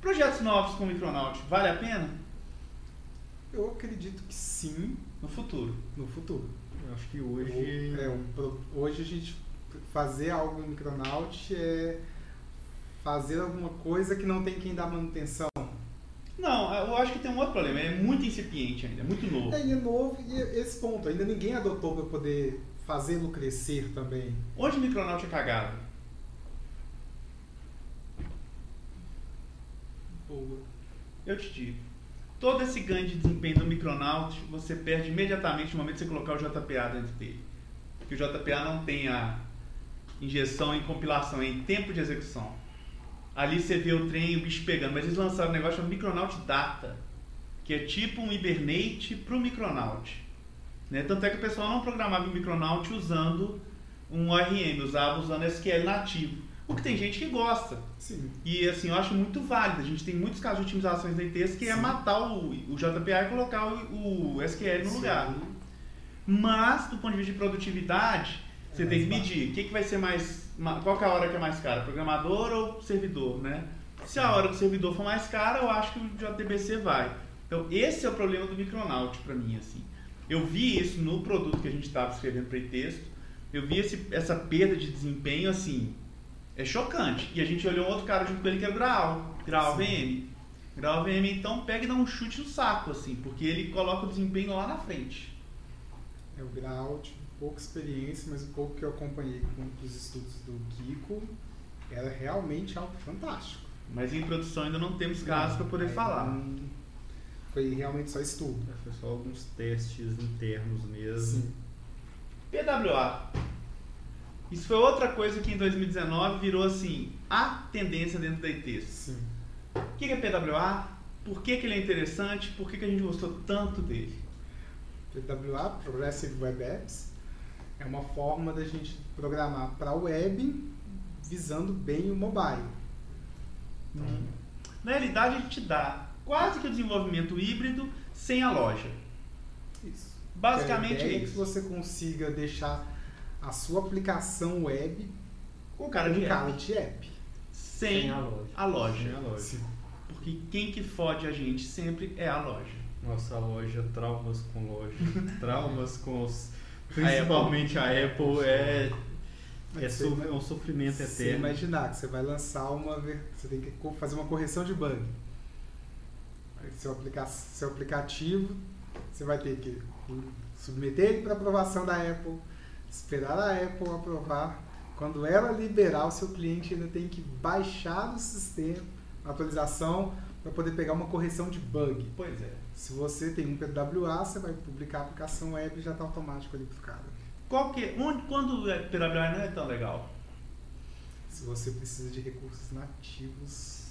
Projetos novos com o Micronaut, vale a pena? Eu acredito que sim, No futuro. no futuro. Eu acho que hoje. É, um hoje a gente fazer algo no Micronaut é fazer alguma coisa que não tem quem dar manutenção. Não, eu acho que tem um outro problema. É muito incipiente ainda, é muito novo. É, e é novo e é esse ponto, ainda ninguém adotou para poder fazê-lo crescer também. Onde o Micronaut é cagado? Boa. Eu te digo. Todo esse ganho de desempenho do Micronaut você perde imediatamente no momento que você colocar o JPA dentro dele. Porque o JPA não tem a injeção em compilação, é em tempo de execução. Ali você vê o trem e o bicho pegando. Mas eles lançaram um negócio chamado Micronaut Data, que é tipo um Hibernate para o Micronaut. Né? Tanto é que o pessoal não programava o Micronaut usando um ORM, usava usando SQL nativo. O que tem gente que gosta. Sim. E assim, eu acho muito válido. A gente tem muitos casos de otimizações em texto que é Sim. matar o, o JPA e colocar o, o SQL no Sim. lugar. Mas, do ponto de vista de produtividade, você É tem que medir. O que, que vai ser mais. Qual que é a hora que é mais cara? Programador ou servidor, né? Se a hora do servidor for mais cara, eu acho que o JDBC vai. Então, esse é o problema do Micronaut para mim, assim. Eu vi isso no produto que a gente estava escrevendo para texto. Eu vi esse, essa perda de desempenho, assim, é chocante. E a gente olhou um outro cara junto com ele que era o Graal, Graal VM. Graal VM, então, pega e dá um chute no saco, assim, porque ele coloca o desempenho lá na frente. É o grau, tive pouca experiência, mas o pouco que eu acompanhei com os estudos do Kiko era realmente algo fantástico. Mas em produção ainda não temos casos para poder falar. não- Foi realmente só estudo. É, Foi só alguns testes internos mesmo. Sim. PWA. Isso foi outra coisa que em 2019 virou assim a tendência dentro da ITES. Sim. O que que é PWA? Por que, que ele é interessante? Por que, que a gente gostou tanto dele? PWA, Progressive Web Apps, é uma forma da gente programar para web visando bem o mobile. Na realidade, a gente dá quase que o desenvolvimento híbrido sem a loja. Isso. Basicamente a ideia é é que isso. você consiga deixar a sua aplicação web Com cara de cara app. de app. Sem Sem a loja. a loja. Sem a loja. Sim. Porque quem que fode a gente sempre é a loja. Nossa loja, traumas com loja. traumas com os. Principalmente a Apple, é, é, Você so- é um sofrimento Você eterno. imaginar que você vai lançar uma. Você tem que fazer uma correção de bug. Seu, aplica seu aplicativo, você vai ter que submeter ele para aprovação da Apple, esperar a Apple aprovar. Quando ela liberar, o seu cliente ainda tem que baixar do sistema a atualização para poder pegar uma correção de bug. Pois é. Se você tem um PWA, você vai publicar a aplicação web e já está automático cara. Qual que, onde, quando é PWA não é tão legal? Se você precisa de recursos nativos,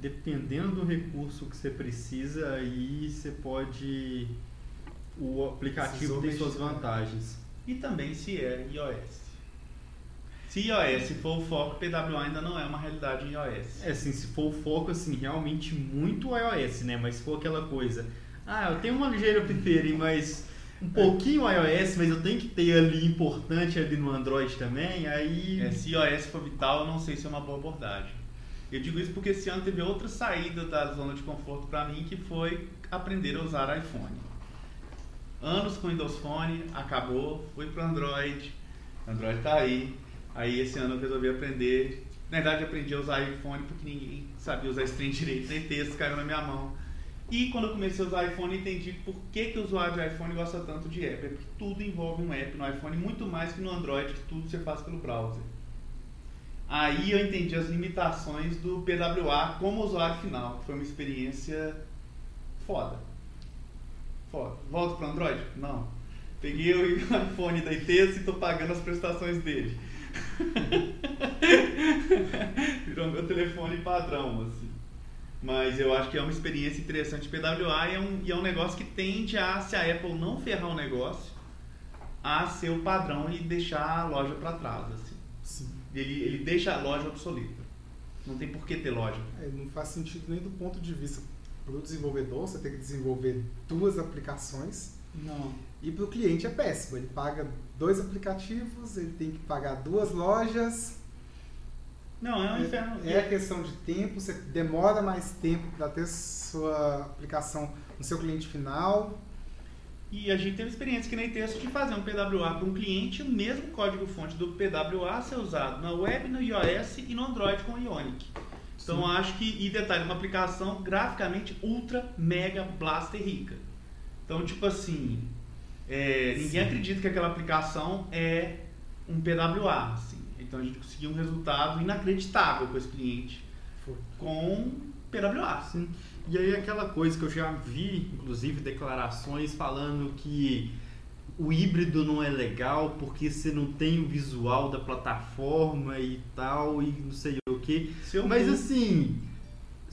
Dependendo do recurso que você precisa, aí você pode. O aplicativo Precisou tem suas né? vantagens. E também se é iOS. Se iOS for o foco, PWA ainda não é uma realidade em iOS. É assim, se for o foco, assim, realmente muito iOS, né? Mas se for aquela coisa, ah, eu tenho uma ligeira preferir, mas um pouquinho iOS, mas eu tenho que ter ali importante ali no Android também, aí. É, se iOS for vital, eu não sei se é uma boa abordagem. Eu digo isso porque esse ano teve outra saída da zona de conforto para mim, que foi aprender a usar iPhone. Anos com Windows Phone, acabou, fui para Android, Android tá aí. Aí esse ano eu resolvi aprender. Na verdade, aprendi a usar iPhone porque ninguém sabia usar string direito, nem texto caiu na minha mão. E quando eu comecei a usar iPhone, entendi por que, que o usuário de iPhone gosta tanto de app. É porque tudo envolve um app no iPhone, muito mais que no Android, que tudo você faz pelo browser. Aí eu entendi as limitações do PWA como usuário final. Foi uma experiência foda. Foda. Volto para Android? Não. Peguei o iPhone da ITES e estou pagando as prestações dele. Virou meu telefone padrão, assim. Mas eu acho que é uma experiência interessante PWA é, um, e é um negócio que tende a, se a Apple não ferrar o negócio, a ser o padrão e deixar a loja para trás. Assim. Sim. Ele, ele deixa a loja obsoleta. Não tem por que ter loja. É, não faz sentido nem do ponto de vista para o desenvolvedor, você tem que desenvolver duas aplicações. Não. E para o cliente é péssimo. Ele paga dois aplicativos, ele tem que pagar duas lojas. Não, é um inferno. É a questão de tempo, você demora mais tempo para ter sua aplicação no seu cliente final. E a gente teve experiência que nem texto de fazer um PWA para um cliente, o mesmo código-fonte do PWA ser usado na web, no iOS e no Android com Ionic. Então Sim. acho que, e detalhe, uma aplicação graficamente ultra, mega, blaster rica. Então, tipo assim, é, ninguém acredita que aquela aplicação é um PWA. Assim. Então a gente conseguiu um resultado inacreditável com esse cliente Foi. com PWA. Sim. E aí aquela coisa que eu já vi, inclusive, declarações falando que o híbrido não é legal porque você não tem o visual da plataforma e tal, e não sei o que. Mas assim,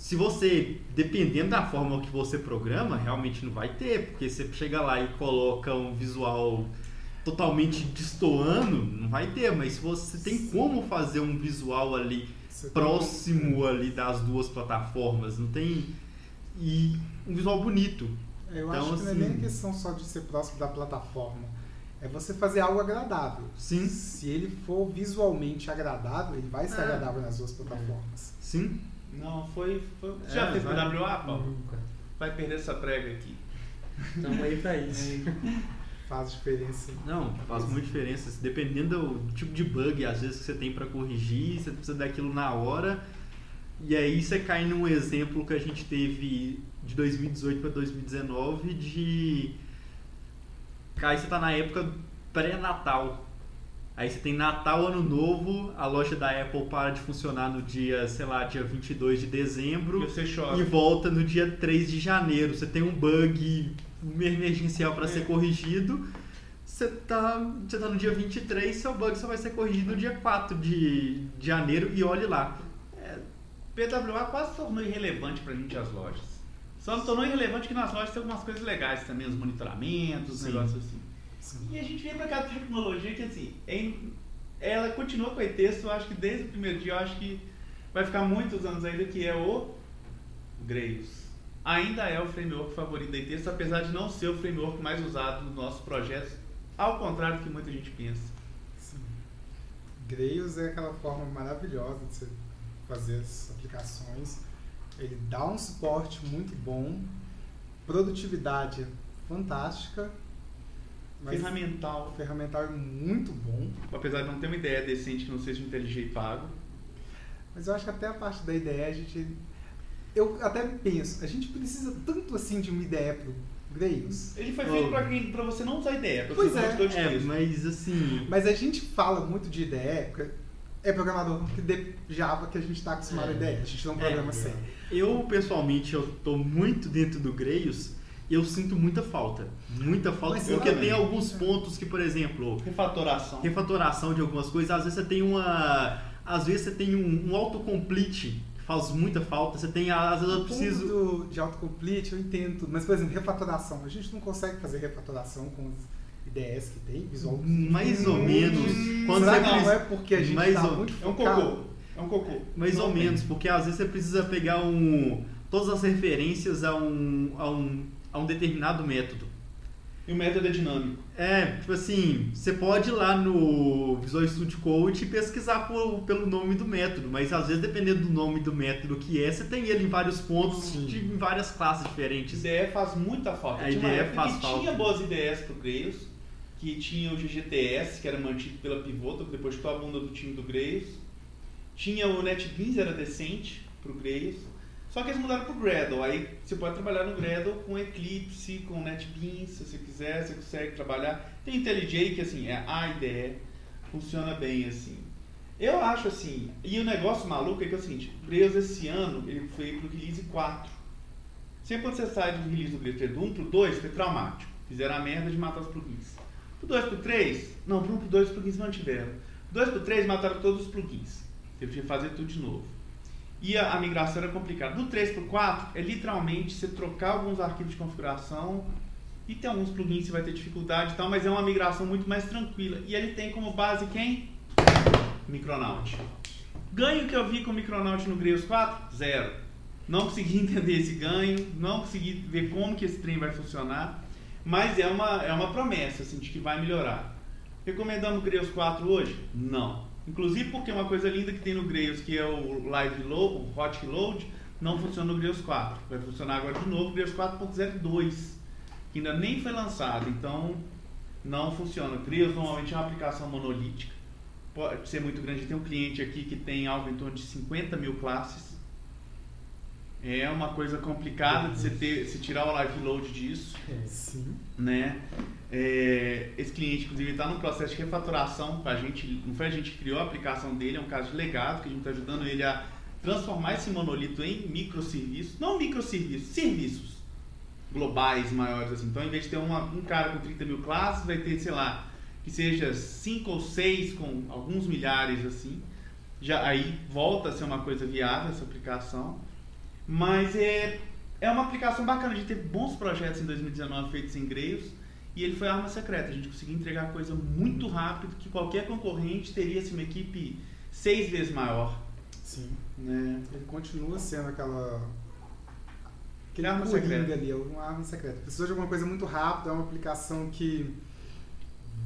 se você, dependendo da forma que você programa, realmente não vai ter, porque você chega lá e coloca um visual totalmente destoando, não vai ter, mas se você tem como fazer um visual ali Você tem próximo ali das duas plataformas, não tem e um visual bonito. como- Eu Então, acho que não é assim- nem questão só de ser próximo da plataforma. É você fazer algo agradável. Sim. Se ele for visualmente agradável, ele vai ser É. agradável nas duas plataformas. Sim. Não, foi. foi... Você É, já fez vai. PWA, Paulo? Nunca. Vai perder essa prega aqui. Estamos aí pra isso. Faz diferença. Não, faz muita diferença. Dependendo do tipo de bug, às vezes, que você tem para corrigir, você precisa daquilo na hora. E aí você cai num exemplo que a gente teve de 2018 para 2019 de. Aí você tá na época pré-natal. Aí você tem Natal, Ano Novo, a loja da Apple para de funcionar no dia, sei lá, dia 22 de E dezembro você chora. e volta no dia 3 de janeiro. Você tem um bug emergencial para É. ser corrigido. Você tá, você tá no dia 23, seu bug só vai ser corrigido no dia 4 de, de janeiro e olhe lá. PWA quase tornou irrelevante pra gente as lojas. Só não tornou irrelevante que nas lojas tem algumas coisas legais também, os monitoramentos, os Sim. negócios assim. Sim. E a gente vem pra cá tecnologia que assim, ela continua com o e-texto, eu acho que desde o primeiro dia, eu acho que vai ficar muitos anos ainda, que é o Grails. Ainda é o framework favorito da e-texto, apesar de não ser o framework mais usado nos nossos projetos, ao contrário do que muita gente pensa. Sim. Grails é aquela forma maravilhosa de você fazer as aplicações. Ele dá um suporte muito bom, produtividade fantástica, mas Ferramental, ferramental é muito bom. apesar de não ter uma ideia decente que não seja IntelliJ pago. Mas eu acho que até a parte da IDE a gente. Eu até penso, a gente precisa tanto assim de uma IDE pro Grails. Ele foi Oh. feito quem- pra você não usar ideia, pra Pois você é. usar É, mas assim. Mas a gente fala muito de IDE, porque é programador que de Java que a gente está acostumado a É. IDE, a gente não programa É, sem. Eu, pessoalmente, eu tô muito dentro do Grails eu sinto muita falta. Muita falta, Mas porque tem alguns pontos que, por exemplo, Refatoração. refatoração de algumas coisas, às vezes você tem uma. Às vezes você tem um, um autocomplete que faz muita falta. Você tem, às vezes eu preciso. do- de autocomplete eu entendo tudo, mas por exemplo, refatoração. A gente não consegue fazer refatoração com os IDEs que tem, visual. Mais ou menos. Quando Será você que não é porque a gente mais tá ou- muito É um focado? cocô. É um cocô. Mais Não ou menos, porque às vezes você precisa pegar um, todas as referências a um, a, um, a um determinado método. E o método é dinâmico. É, tipo assim, você pode ir lá no Visual Studio Code e pesquisar por- pelo nome do método, mas às vezes dependendo do nome do método que é, você tem ele em vários pontos, de, em várias classes diferentes. IDE faz muita falta. A tinha IDE faz que falta. tinha boas ideias pro Grails, que tinha o GGTS, que era mantido pela Pivotal, que depois chutou a bunda do time do Grails. Tinha o NetBeans, era decente pro Grails. Só que eles mudaram pro Gradle. Aí você pode trabalhar no Gradle com Eclipse, com NetBeans, se você quiser, você consegue trabalhar. Tem IntelliJ, que assim, é a IDE, funciona bem assim. Eu acho assim, e o negócio maluco é que é o seguinte, o Grails esse ano ele foi pro release 4. Sempre quando você sai do release do Grails do 1 pro 2, foi traumático. Fizeram a merda de matar os plugins. Pro 2 pro 3, não, pro 1 pro 2 os plugins mantiveram. Pro 2 pro 3 mataram todos os plugins. Teve que fazer tudo de novo. E a, a migração era complicada. Do 3 pro 4 é literalmente você trocar alguns arquivos de configuração e tem alguns plugins que vai ter dificuldade e tal, mas é uma migração muito mais tranquila. E ele tem como base quem? Micronaut. Ganho que eu vi com o Micronaut no Grails 4? Zero. Não consegui entender esse ganho, não consegui ver como que esse trem vai funcionar, mas é uma, é uma promessa assim, de que vai melhorar. Recomendamos o Grails 4 hoje? Não. Inclusive porque uma coisa linda que tem no Grails, que é o Live Load, o Hot Reload, não funciona no Grails 4. Vai funcionar agora de novo no Grails 4.02, que ainda nem foi lançado, então não funciona. O Grails normalmente é uma aplicação monolítica pode ser muito grande. Tem um cliente aqui que tem algo em torno de 50 mil classes. É uma coisa complicada de você, ter, se tirar o live load disso. É, sim. Né? É, esse cliente, inclusive, está no processo de refatoração com a gente. Não foi a gente que criou a aplicação dele, é um caso de legado que a gente está ajudando ele a transformar esse monolito em microserviços. Não microserviços, serviços globais maiores. Assim. Então, em vez de ter uma, um cara com 30 mil classes, vai ter, sei lá, que seja cinco ou seis com alguns milhares assim, já aí volta a ser uma coisa viável essa aplicação. Mas é, é uma aplicação bacana, a gente teve bons projetos em 2019 feitos em Grails e ele foi arma secreta, a gente conseguiu entregar coisa muito rápido que qualquer concorrente teria assim, uma equipe seis vezes maior. Sim. Né? Ele continua sendo aquela aquele arma secreta. ali, uma arma secreta. Precisou de alguma coisa muito rápida, é uma aplicação que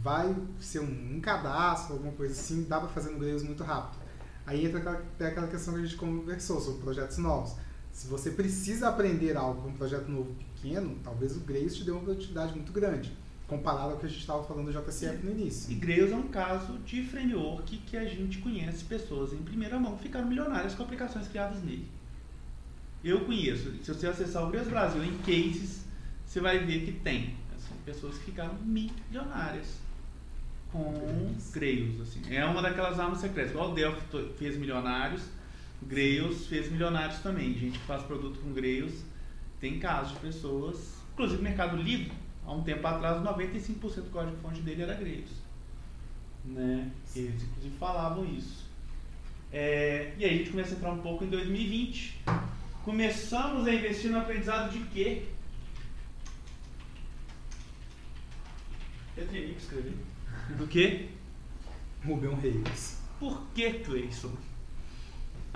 vai ser um, um cadastro, alguma coisa assim, dá para fazer no Grails muito rápido. Aí entra aquela, até aquela questão que a gente conversou sobre projetos novos. Se você precisa aprender algo para um projeto novo pequeno, talvez o Grails te dê uma produtividade muito grande, comparado ao que a gente estava falando do JCF no início. E Grails é um caso de framework que a gente conhece pessoas em primeira mão que ficaram milionárias com aplicações criadas nele. Eu conheço. Se você acessar o Grails Brasil em cases, você vai ver que tem. São pessoas que ficaram milionárias com Grails. Assim. É uma daquelas armas secretas. Igual o Delphi fez milionários, Grails fez milionários também. Gente que faz produto com Grails. Tem casos de pessoas. Inclusive, o Mercado Livre, há um tempo atrás, 95% do código-fonte dele era Grails. Né? Eles, inclusive, falavam isso. É, e aí a gente começa a entrar um pouco em 2020. Começamos a investir no aprendizado de quê? Pedro Henrique escreveu. Do quê? Rubem Reis. Por que, Cleison?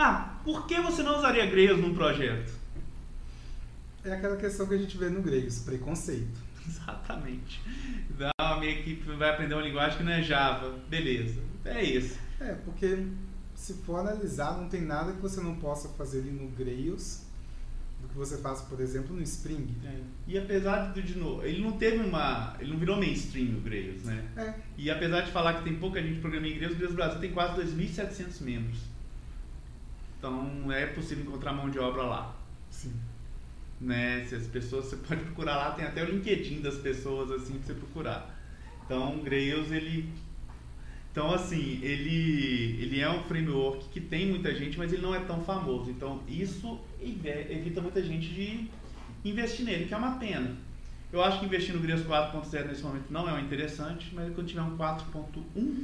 Ah, por que você não usaria Grails num projeto? É aquela questão que a gente vê no Grails, preconceito. Exatamente. Não, a minha equipe vai aprender uma linguagem que não é Java. Beleza. É isso. É, porque se for analisar, não tem nada que você não possa fazer ali no Grails do que você faz, por exemplo, no Spring. É. E apesar de, de novo, ele não teve uma. Ele não virou mainstream o Grails, né? É, E apesar de falar que tem pouca gente programando em Grails, o Grails Brasil tem quase 2.700 membros. Então é possível encontrar mão de obra lá. sim. né? Se as pessoas você pode procurar lá, tem até o LinkedIn das pessoas assim pra você procurar. Então, o Grails ele então assim, ele ele é um framework que tem muita gente, mas ele não é tão famoso. Então, isso evi- evita muita gente de investir nele, que é uma pena. Eu acho que investir no Grails 4.0 nesse momento não é o interessante, mas quando tiver um 4.1,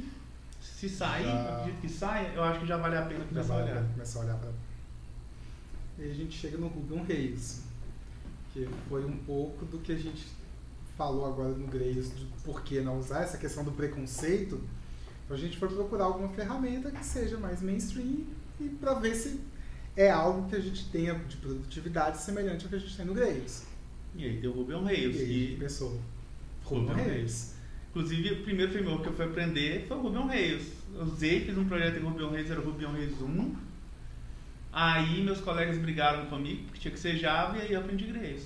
se sair, Já- acredito que saia, eu acho que já vale a pena começar a vai olhar. começar a olhar para. E aí a gente chega no Rubem Reis, que foi um pouco do que a gente falou agora no Grails, de por que não usar essa questão do preconceito. Então a gente foi procurar alguma ferramenta que seja mais mainstream e para ver se é algo que a gente tenha de produtividade semelhante ao que a gente tem no Grails. E aí tem o Ruby on E Rails, a que pensou, Ruby on Rails. Inclusive, o primeiro framework que eu fui aprender foi o Ruby on Rails. Eu usei, fiz um projeto em Ruby on Rails, era o Ruby on Rails 1. Aí meus colegas brigaram comigo, porque tinha que ser Java, e aí eu aprendi Grails.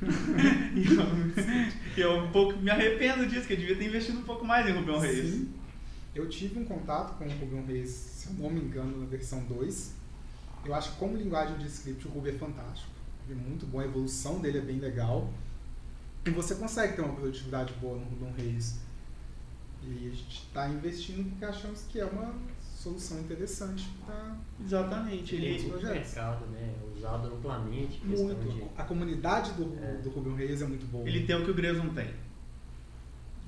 e eu, eu um pouco me arrependo disso, que eu devia ter investido um pouco mais em Ruby on Rails. Sim. Eu tive um contato com o Ruby on Rails, se eu não me engano, na versão 2. Eu acho que como linguagem de script o Ruby é fantástico. É muito bom, a evolução dele é bem legal. E você consegue ter uma produtividade boa no Ruby on Rails. E a gente está investindo porque achamos que é uma solução interessante para Exatamente. Ele, muito projetos. mercado, né? Usado amplamente. questão muito. de- A comunidade do, É. do Ruben Reis é muito boa. ele tem o que o Greus não tem.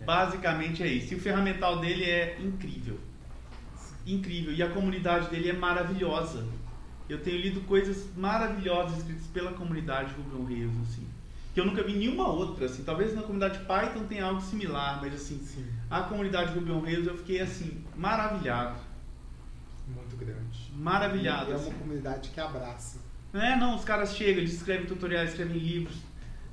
Basicamente é isso. E o ferramental dele é incrível. Incrível. E a comunidade dele é maravilhosa. Eu tenho lido coisas maravilhosas escritas pela comunidade Ruben Reis, assim. Que eu nunca vi nenhuma outra, assim. Talvez na comunidade Python tenha algo similar, mas assim, Sim, a comunidade Ruben Reis eu fiquei assim, maravilhado. muito grande. Maravilhado. E é assim. uma comunidade que abraça. Não é, não, os caras chegam, eles escrevem tutoriais, escrevem livros.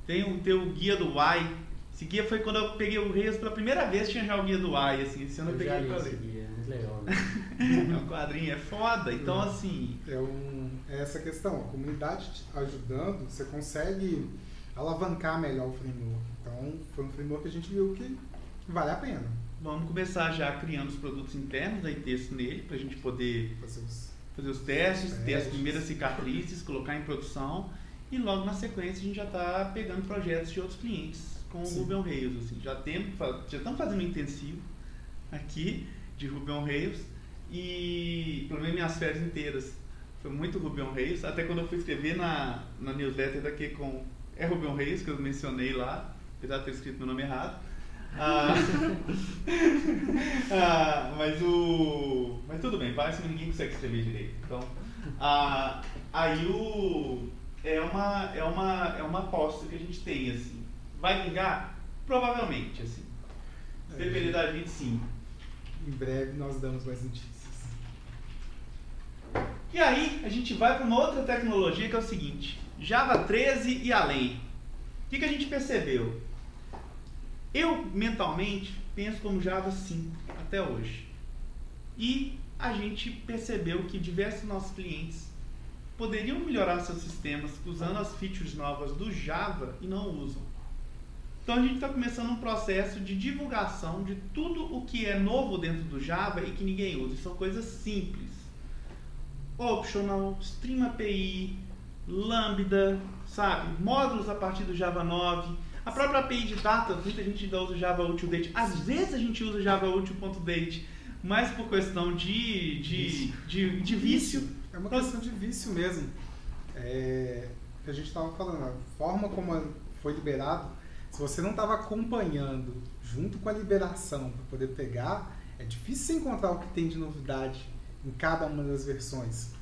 Tem o, tem o guia do Y. Esse guia foi quando eu peguei o Reis pela primeira vez, tinha já o guia do Y, assim, esse ano eu Eu já peguei pra ler. guia, é muito legal, né? É um quadrinho, é foda. Então, assim, É, um, é essa questão. A comunidade te ajudando, você consegue alavancar melhor o framework. Então, foi um framework que a gente viu que vale a pena vamos começar já criando os produtos internos, aí texto nele, pra gente poder fazer os. fazer os testes, ter as Testes. primeiras cicatrizes, colocar em produção. E logo na sequência a gente já está pegando projetos de outros clientes com o Sim. Ruben Reis. Assim. Já, temos, já estamos fazendo um intensivo aqui de Ruben Reis e pelo menos minhas férias inteiras foi muito Ruben Reis. Até quando eu fui escrever na, na newsletter daqui com é Ruben Reis, que eu mencionei lá, apesar de ter escrito meu nome errado. Ah, ah, mas o. Mas tudo bem, parece que ninguém consegue escrever direito. Então, ah, aí o. É uma, é, uma, é uma aposta que a gente tem, assim. Vai vingar? Provavelmente, assim. Se depender da gente, sim. Em breve nós damos mais notícias. E aí, a gente vai para uma outra tecnologia que é o seguinte: Java 13 e além. O que, que a gente percebeu? Eu, mentalmente, penso como Java 5 até hoje. E a gente percebeu que diversos nossos clientes poderiam melhorar seus sistemas usando as features novas do Java e não usam. Então a gente está começando um processo de divulgação de tudo o que é novo dentro do Java e que ninguém usa. São coisas simples. Optional, Stream API, Lambda, sabe? Módulos a partir do Java 9. A própria API de data, muita gente ainda usa Java Util Date. Às vezes a gente usa Java Util.date, mas por questão de, de, de, de vício. É uma questão de vício mesmo. É, que a gente estava falando, a forma como foi liberado, se você não estava acompanhando junto com a liberação para poder pegar, é difícil você encontrar o que tem de novidade em cada uma das versões.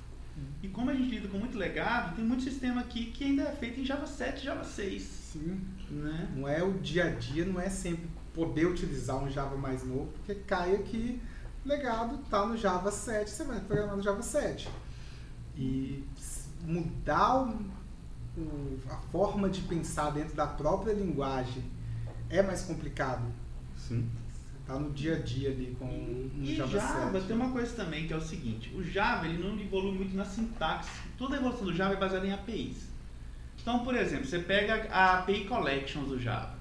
E como a gente lida com muito legado, tem muito sistema aqui que ainda é feito em Java 7 Java 6. Sim. Né? Não é o dia a dia, não é sempre poder utilizar um Java mais novo, porque cai aqui, legado tá no Java 7, você vai programar no Java 7. E mudar o- o- a forma de pensar dentro da própria linguagem é mais complicado. Sim. Tá no dia a dia ali com um E Java, Java 7. tem uma coisa também que é o seguinte: o Java ele não evolui muito na sintaxe. Toda a evolução do Java é baseada em APIs. Então, por exemplo, você pega a API Collections do Java.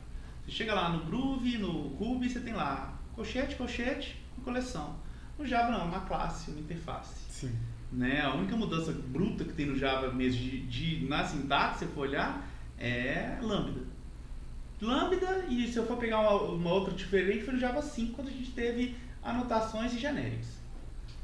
Você chega lá no Groove, no Ruby, você tem lá colchete, colchete e coleção. No Java não, é uma classe, uma interface. Sim. Né? A única mudança bruta que tem no Java mesmo de, de- na sintaxe, se for olhar, é Lambda. Lambda, e se eu for pegar uma, uma outra diferente, foi no Java 5, quando a gente teve anotações e genéricos.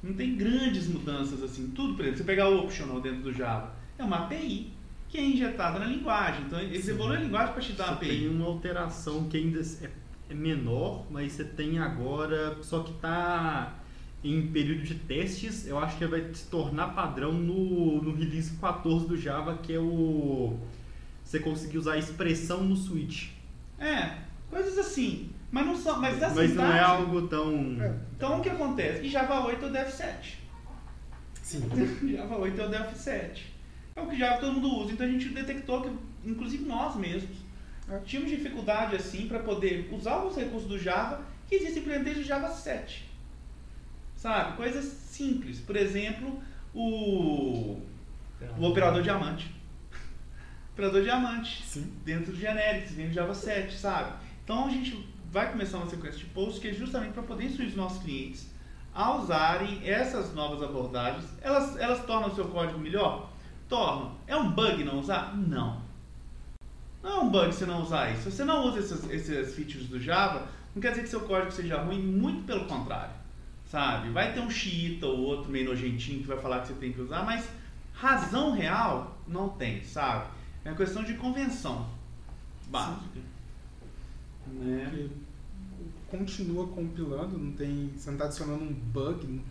Não tem grandes mudanças assim. Tudo, por exemplo, você pegar o optional dentro do Java, é uma API que é injetada na linguagem. Então, eles Sim. evoluem a linguagem para te dar Você uma API. tem uma alteração que ainda é, é menor, mas você tem agora, só que está em período de testes, eu acho que vai se tornar padrão no, no release 14 do Java, que é o você conseguir usar a expressão no switch. É, coisas assim. Mas não são. Mas, Mas não é algo tão. É. Então o que acontece? E Java 8 é o Dev 7. Sim. Java 8 é o Delphi 7. É o que Java todo mundo usa. Então a gente detectou que, inclusive nós mesmos, É. tínhamos dificuldade assim para poder usar alguns recursos do Java que existem para desde o Java 7. Sabe? Coisas simples. Por exemplo, o, o operador diamante. Operador diamante Sim. dentro do genérico, vem do Java 7, sabe? Então a gente vai começar uma sequência de posts que é justamente para poder instruir os nossos clientes a usarem essas novas abordagens. Elas, elas tornam o seu código melhor? Tornam. É um bug não usar? Não. Não é um bug você não usar isso. Se você não usa essas, essas features do Java, não quer dizer que seu código seja ruim, muito pelo contrário. sabe? Vai ter um xiita ou outro meio nojentinho que vai falar que você tem que usar, mas razão real não tem, sabe? É uma questão de convenção básica. Né? Porque continua compilando, não tem, você não está adicionando um bug.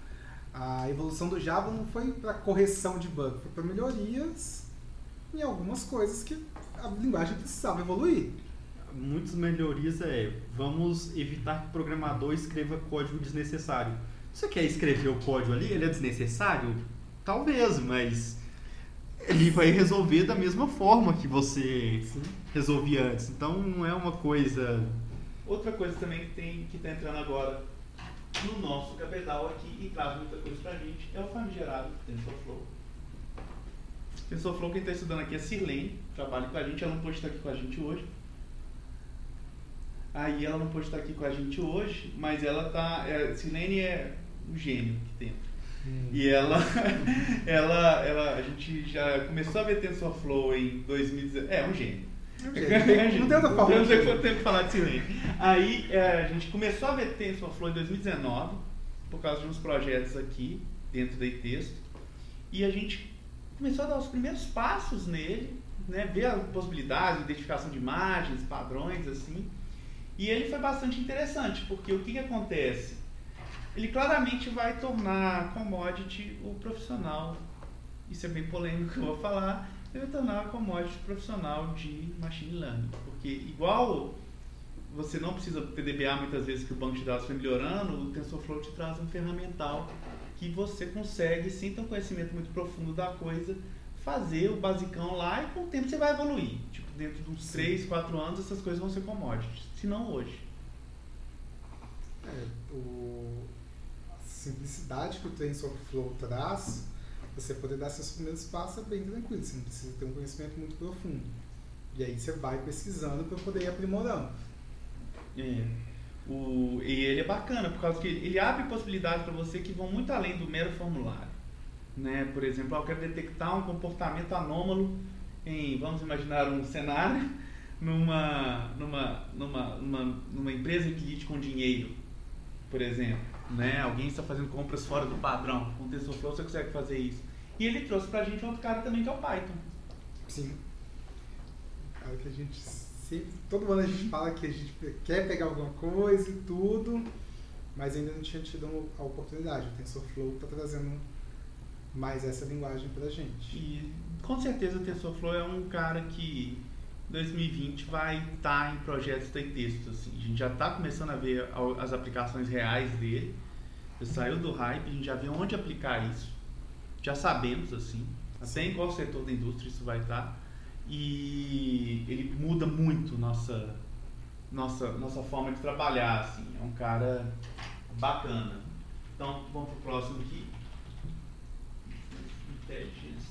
A evolução do Java não foi para correção de bug, foi para melhorias em algumas coisas que a linguagem precisava evoluir. Muitas melhorias é vamos evitar que o programador escreva código desnecessário. Você quer escrever o código ali? Ele é desnecessário? Talvez, mas ele vai resolver da mesma forma que você Sim. resolvia antes. Então não é uma coisa. Outra coisa também que tem que está entrando agora no nosso cabedal aqui e traz muita coisa pra gente é o famigerado TensorFlow. TensorFlow, quem está estudando aqui é Sirlene, trabalha com a gente, ela não pôde estar aqui com a gente hoje. Aí ela não pôde estar aqui com a gente hoje, mas ela tá. É, Sirlene é um gênio que E ela, ela, ela, a gente já começou a ver TensorFlow em 2019. É, um gênio. Não tem não tem outra forma. Não quanto tempo falar de silêncio. Aí é, a gente começou a ver TensorFlow em 2019, por causa de uns projetos aqui, dentro da texto. E a gente começou a dar os primeiros passos nele, né, ver a possibilidade, identificação de imagens, padrões, assim. E ele foi bastante interessante, porque o que, que acontece? Ele claramente vai tornar commodity o profissional. Isso é bem polêmico que eu vou falar. Ele vai tornar a commodity profissional de machine learning. Porque igual você não precisa ter DBA muitas vezes que o banco de dados foi melhorando, o TensorFlow te traz um ferramental que você consegue, sem ter um conhecimento muito profundo da coisa, fazer o basicão lá e com o tempo você vai evoluir. Tipo, dentro de uns Sim. 3, 4 anos essas coisas vão ser commodities. Se não hoje. É, o, simplicidade que o TensorFlow traz, você poder dar seus primeiros passos é bem tranquilo, você não precisa ter um conhecimento muito profundo. E aí você vai pesquisando para poder ir aprimorando. É. O, e ele é bacana, por causa que ele abre possibilidades para você que vão muito além do mero formulário. Né? Por exemplo, eu quero detectar um comportamento anômalo em, vamos imaginar um cenário, numa, numa, numa, numa, numa empresa que lide com dinheiro, por exemplo. Né? Alguém está fazendo compras fora do padrão. Com o TensorFlow você consegue fazer isso. E ele trouxe pra gente outro cara também que é o Python. Sim. Cara que a gente sempre, todo ano a gente fala que a gente quer pegar alguma coisa e tudo, mas ainda não tinha tido a oportunidade. O TensorFlow está trazendo mais essa linguagem pra gente. E com certeza o TensorFlow é um cara que 2020 vai estar em projetos de texto. Assim. A gente já está começando a ver as aplicações reais dele. Já saiu do hype, a gente já vê onde aplicar isso. Já sabemos, assim, até em qual setor da indústria isso vai estar. E ele muda muito nossa, nossa, nossa forma de trabalhar. Assim. É um cara bacana. Então, vamos para o próximo aqui. Intelligence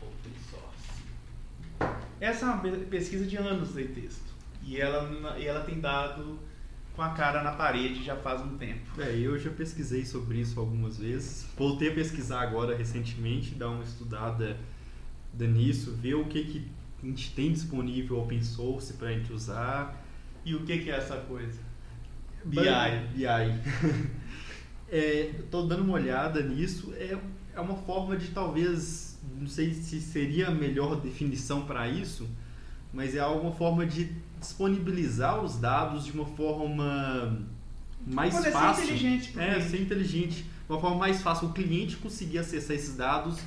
Open Source. Essa é uma pe- pesquisa de anos de texto. E ela, e ela tem dado com a cara na parede já faz um tempo. É, eu já pesquisei sobre isso algumas vezes. Voltei a pesquisar agora recentemente, dar uma estudada nisso, ver o que, que a gente tem disponível open source para a gente usar. E o que, que é essa coisa? BI. BI. É, Estou dando uma olhada nisso. É, é uma forma de talvez, não sei se seria a melhor definição para isso, mas é alguma forma de disponibilizar os dados de uma forma mais Olha, ser fácil. inteligente É, cliente. ser inteligente. Uma forma mais fácil o cliente conseguir acessar esses dados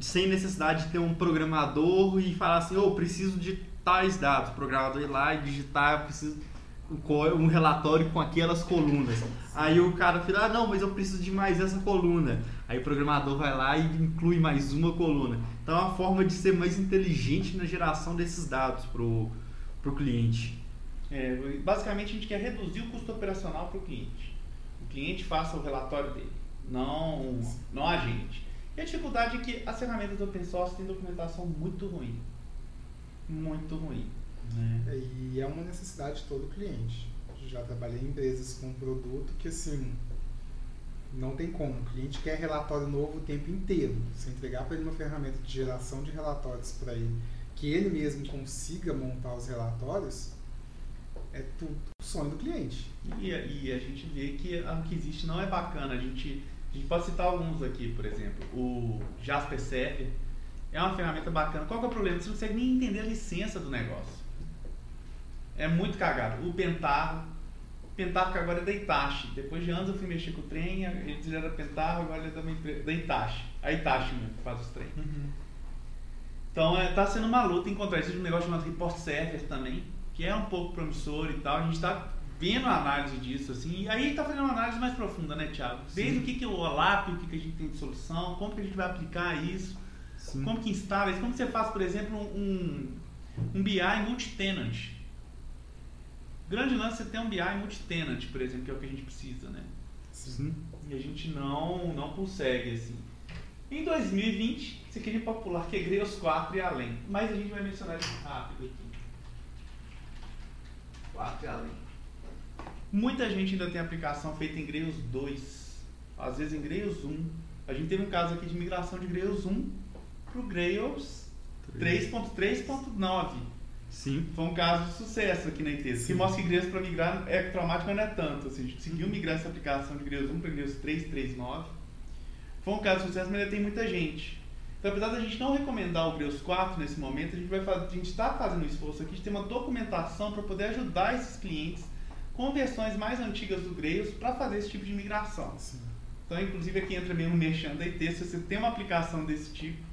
sem necessidade de ter um programador e falar assim, oh, preciso de tais dados. O programador ir lá e digitar, preciso um co- um relatório com aquelas colunas. Aí o cara fala, ah, não, mas eu preciso de mais essa coluna. Aí o programador vai lá e inclui mais uma coluna. Então é uma forma de ser mais inteligente na geração desses dados pro, pro cliente. É, basicamente a gente quer reduzir o custo operacional para o cliente. O cliente faça o relatório dele, não, não a gente. E a dificuldade é que as ferramentas open source têm documentação muito ruim. Muito ruim. Né? E é uma necessidade de todo cliente. Já trabalhei em empresas com produto que assim não tem como. O cliente quer relatório novo o tempo inteiro. Se entregar para ele uma ferramenta de geração de relatórios para ele, que ele mesmo consiga montar os relatórios, é tudo o sonho do cliente. E, e a gente vê que o que existe não é bacana. A gente, a gente pode citar alguns aqui, por exemplo. O Jasper Server é uma ferramenta bacana. Qual que é o problema? Você não consegue nem entender a licença do negócio. É muito cagado. O Pentarro. O Pentarro que agora é da Itachi. Depois de anos eu fui mexer com o trem, ele já era Pentarro, agora ele é também da Itachi. A Itachi mesmo que faz os trem. Então é, tá sendo uma luta encontrar isso de um negócio chamado Report Server também, que é um pouco promissor e tal. A gente está vendo a análise disso, assim, e aí está fazendo uma análise mais profunda, né, Thiago? Desde o que, que é o OLAP, o que, que a gente tem de solução, como que a gente vai aplicar isso, Sim. como que instala isso, como que você faz, por exemplo, um, um BI multi-tenant. Grande lance é ter um BI multi-tenant, por exemplo, que é o que a gente precisa, né? Sim. E a gente não, não consegue, assim. Em 2020, você queria popular que é Grails 4 e além. Mas a gente vai mencionar isso rápido aqui. 4 e além. Muita gente ainda tem aplicação feita em Grails 2. Às vezes em Grails 1. A gente teve um caso aqui de migração de Grails 1 para o Grails 3.3.9. Sim. Foi um caso de sucesso aqui na ITES, que Sim. mostra que Grails para migrar é traumático, mas não é tanto. Assim, a gente conseguiu migrar essa aplicação de Grails 1 para Grails 3.3.9. Foi um caso de sucesso, mas ainda tem muita gente. Então, apesar da gente não recomendar o Grails 4 nesse momento, a gente vai fazer, a gente está fazendo um esforço aqui de ter uma documentação para poder ajudar esses clientes com versões mais antigas do Grails para fazer esse tipo de migração. Sim. Então, inclusive, aqui entra mesmo no Merchan da IT, se você tem uma aplicação desse tipo,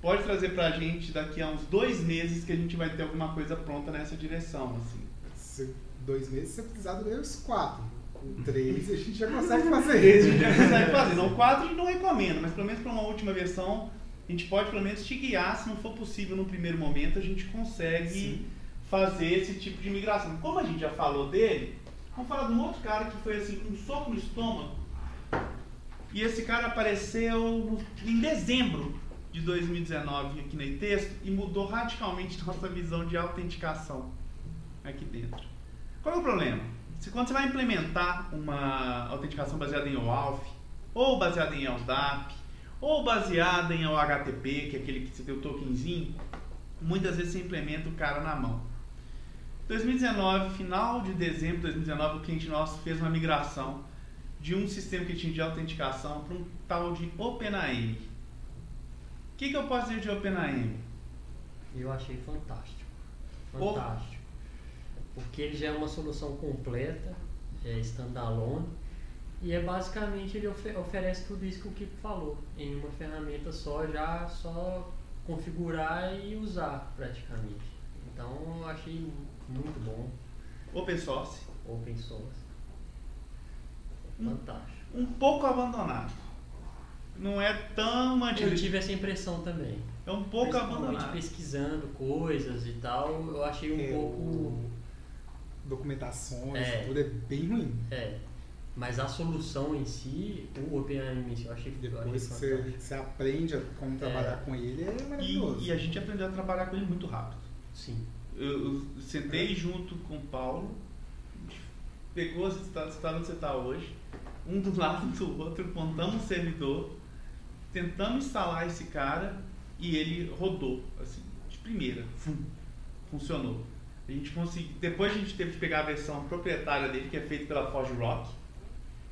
pode trazer para a gente daqui a uns dois meses que a gente vai ter alguma coisa pronta nessa direção. Assim. Se dois meses você precisar do Grails 4. Com três a gente já consegue fazer. Esse a gente já consegue fazer. Não, o 4 a gente não recomenda, mas pelo menos para uma última versão, a gente pode pelo menos te guiar, se não for possível no primeiro momento, a gente consegue Sim. fazer esse tipo de migração. Como a gente já falou dele, vamos falar de um outro cara que foi assim, um soco no estômago. E esse cara apareceu no- em dezembro de 2019 aqui na ITEST e mudou radicalmente nossa visão de autenticação aqui dentro. Qual é o problema? Se quando você vai implementar uma autenticação baseada em OAuth, ou baseada em LDAP, ou baseada em OHTTP, que é aquele que você tem o tokenzinho, muitas vezes você implementa o cara na mão. 2019, final de dezembro de 2019, o cliente nosso fez uma migração de um sistema que tinha de autenticação para um tal de OpenAM. O que, que eu posso dizer de OpenAM? Eu achei fantástico. Oh. Fantástico. Porque ele já é uma solução completa, é standalone, e é basicamente ele ofe- oferece tudo isso que o Kiko falou, em uma ferramenta só, já só configurar e usar praticamente. Então eu achei muito bom, Open source. open source. Fantástico. Um pouco abandonado. Não é tão antigo. Eu tive essa impressão também. É um pouco abandonado. pesquisando coisas e tal, eu achei um É, pouco. Documentações, É. tudo é bem ruim. É, mas a solução em si, o si, eu achei, achei Depois que você, que você aprende a como trabalhar com ele, é maravilhoso. E, e a gente aprendeu a trabalhar com ele muito rápido. Sim. Eu, eu sentei junto com o Paulo, a gente pegou as estados está onde você está hoje, um do lado do outro, montamos um servidor, tentamos instalar esse cara e ele rodou, assim, de primeira. Funcionou. A gente conseguiu. Depois a gente teve que pegar a versão proprietária dele, que é feita pela Forge Rock.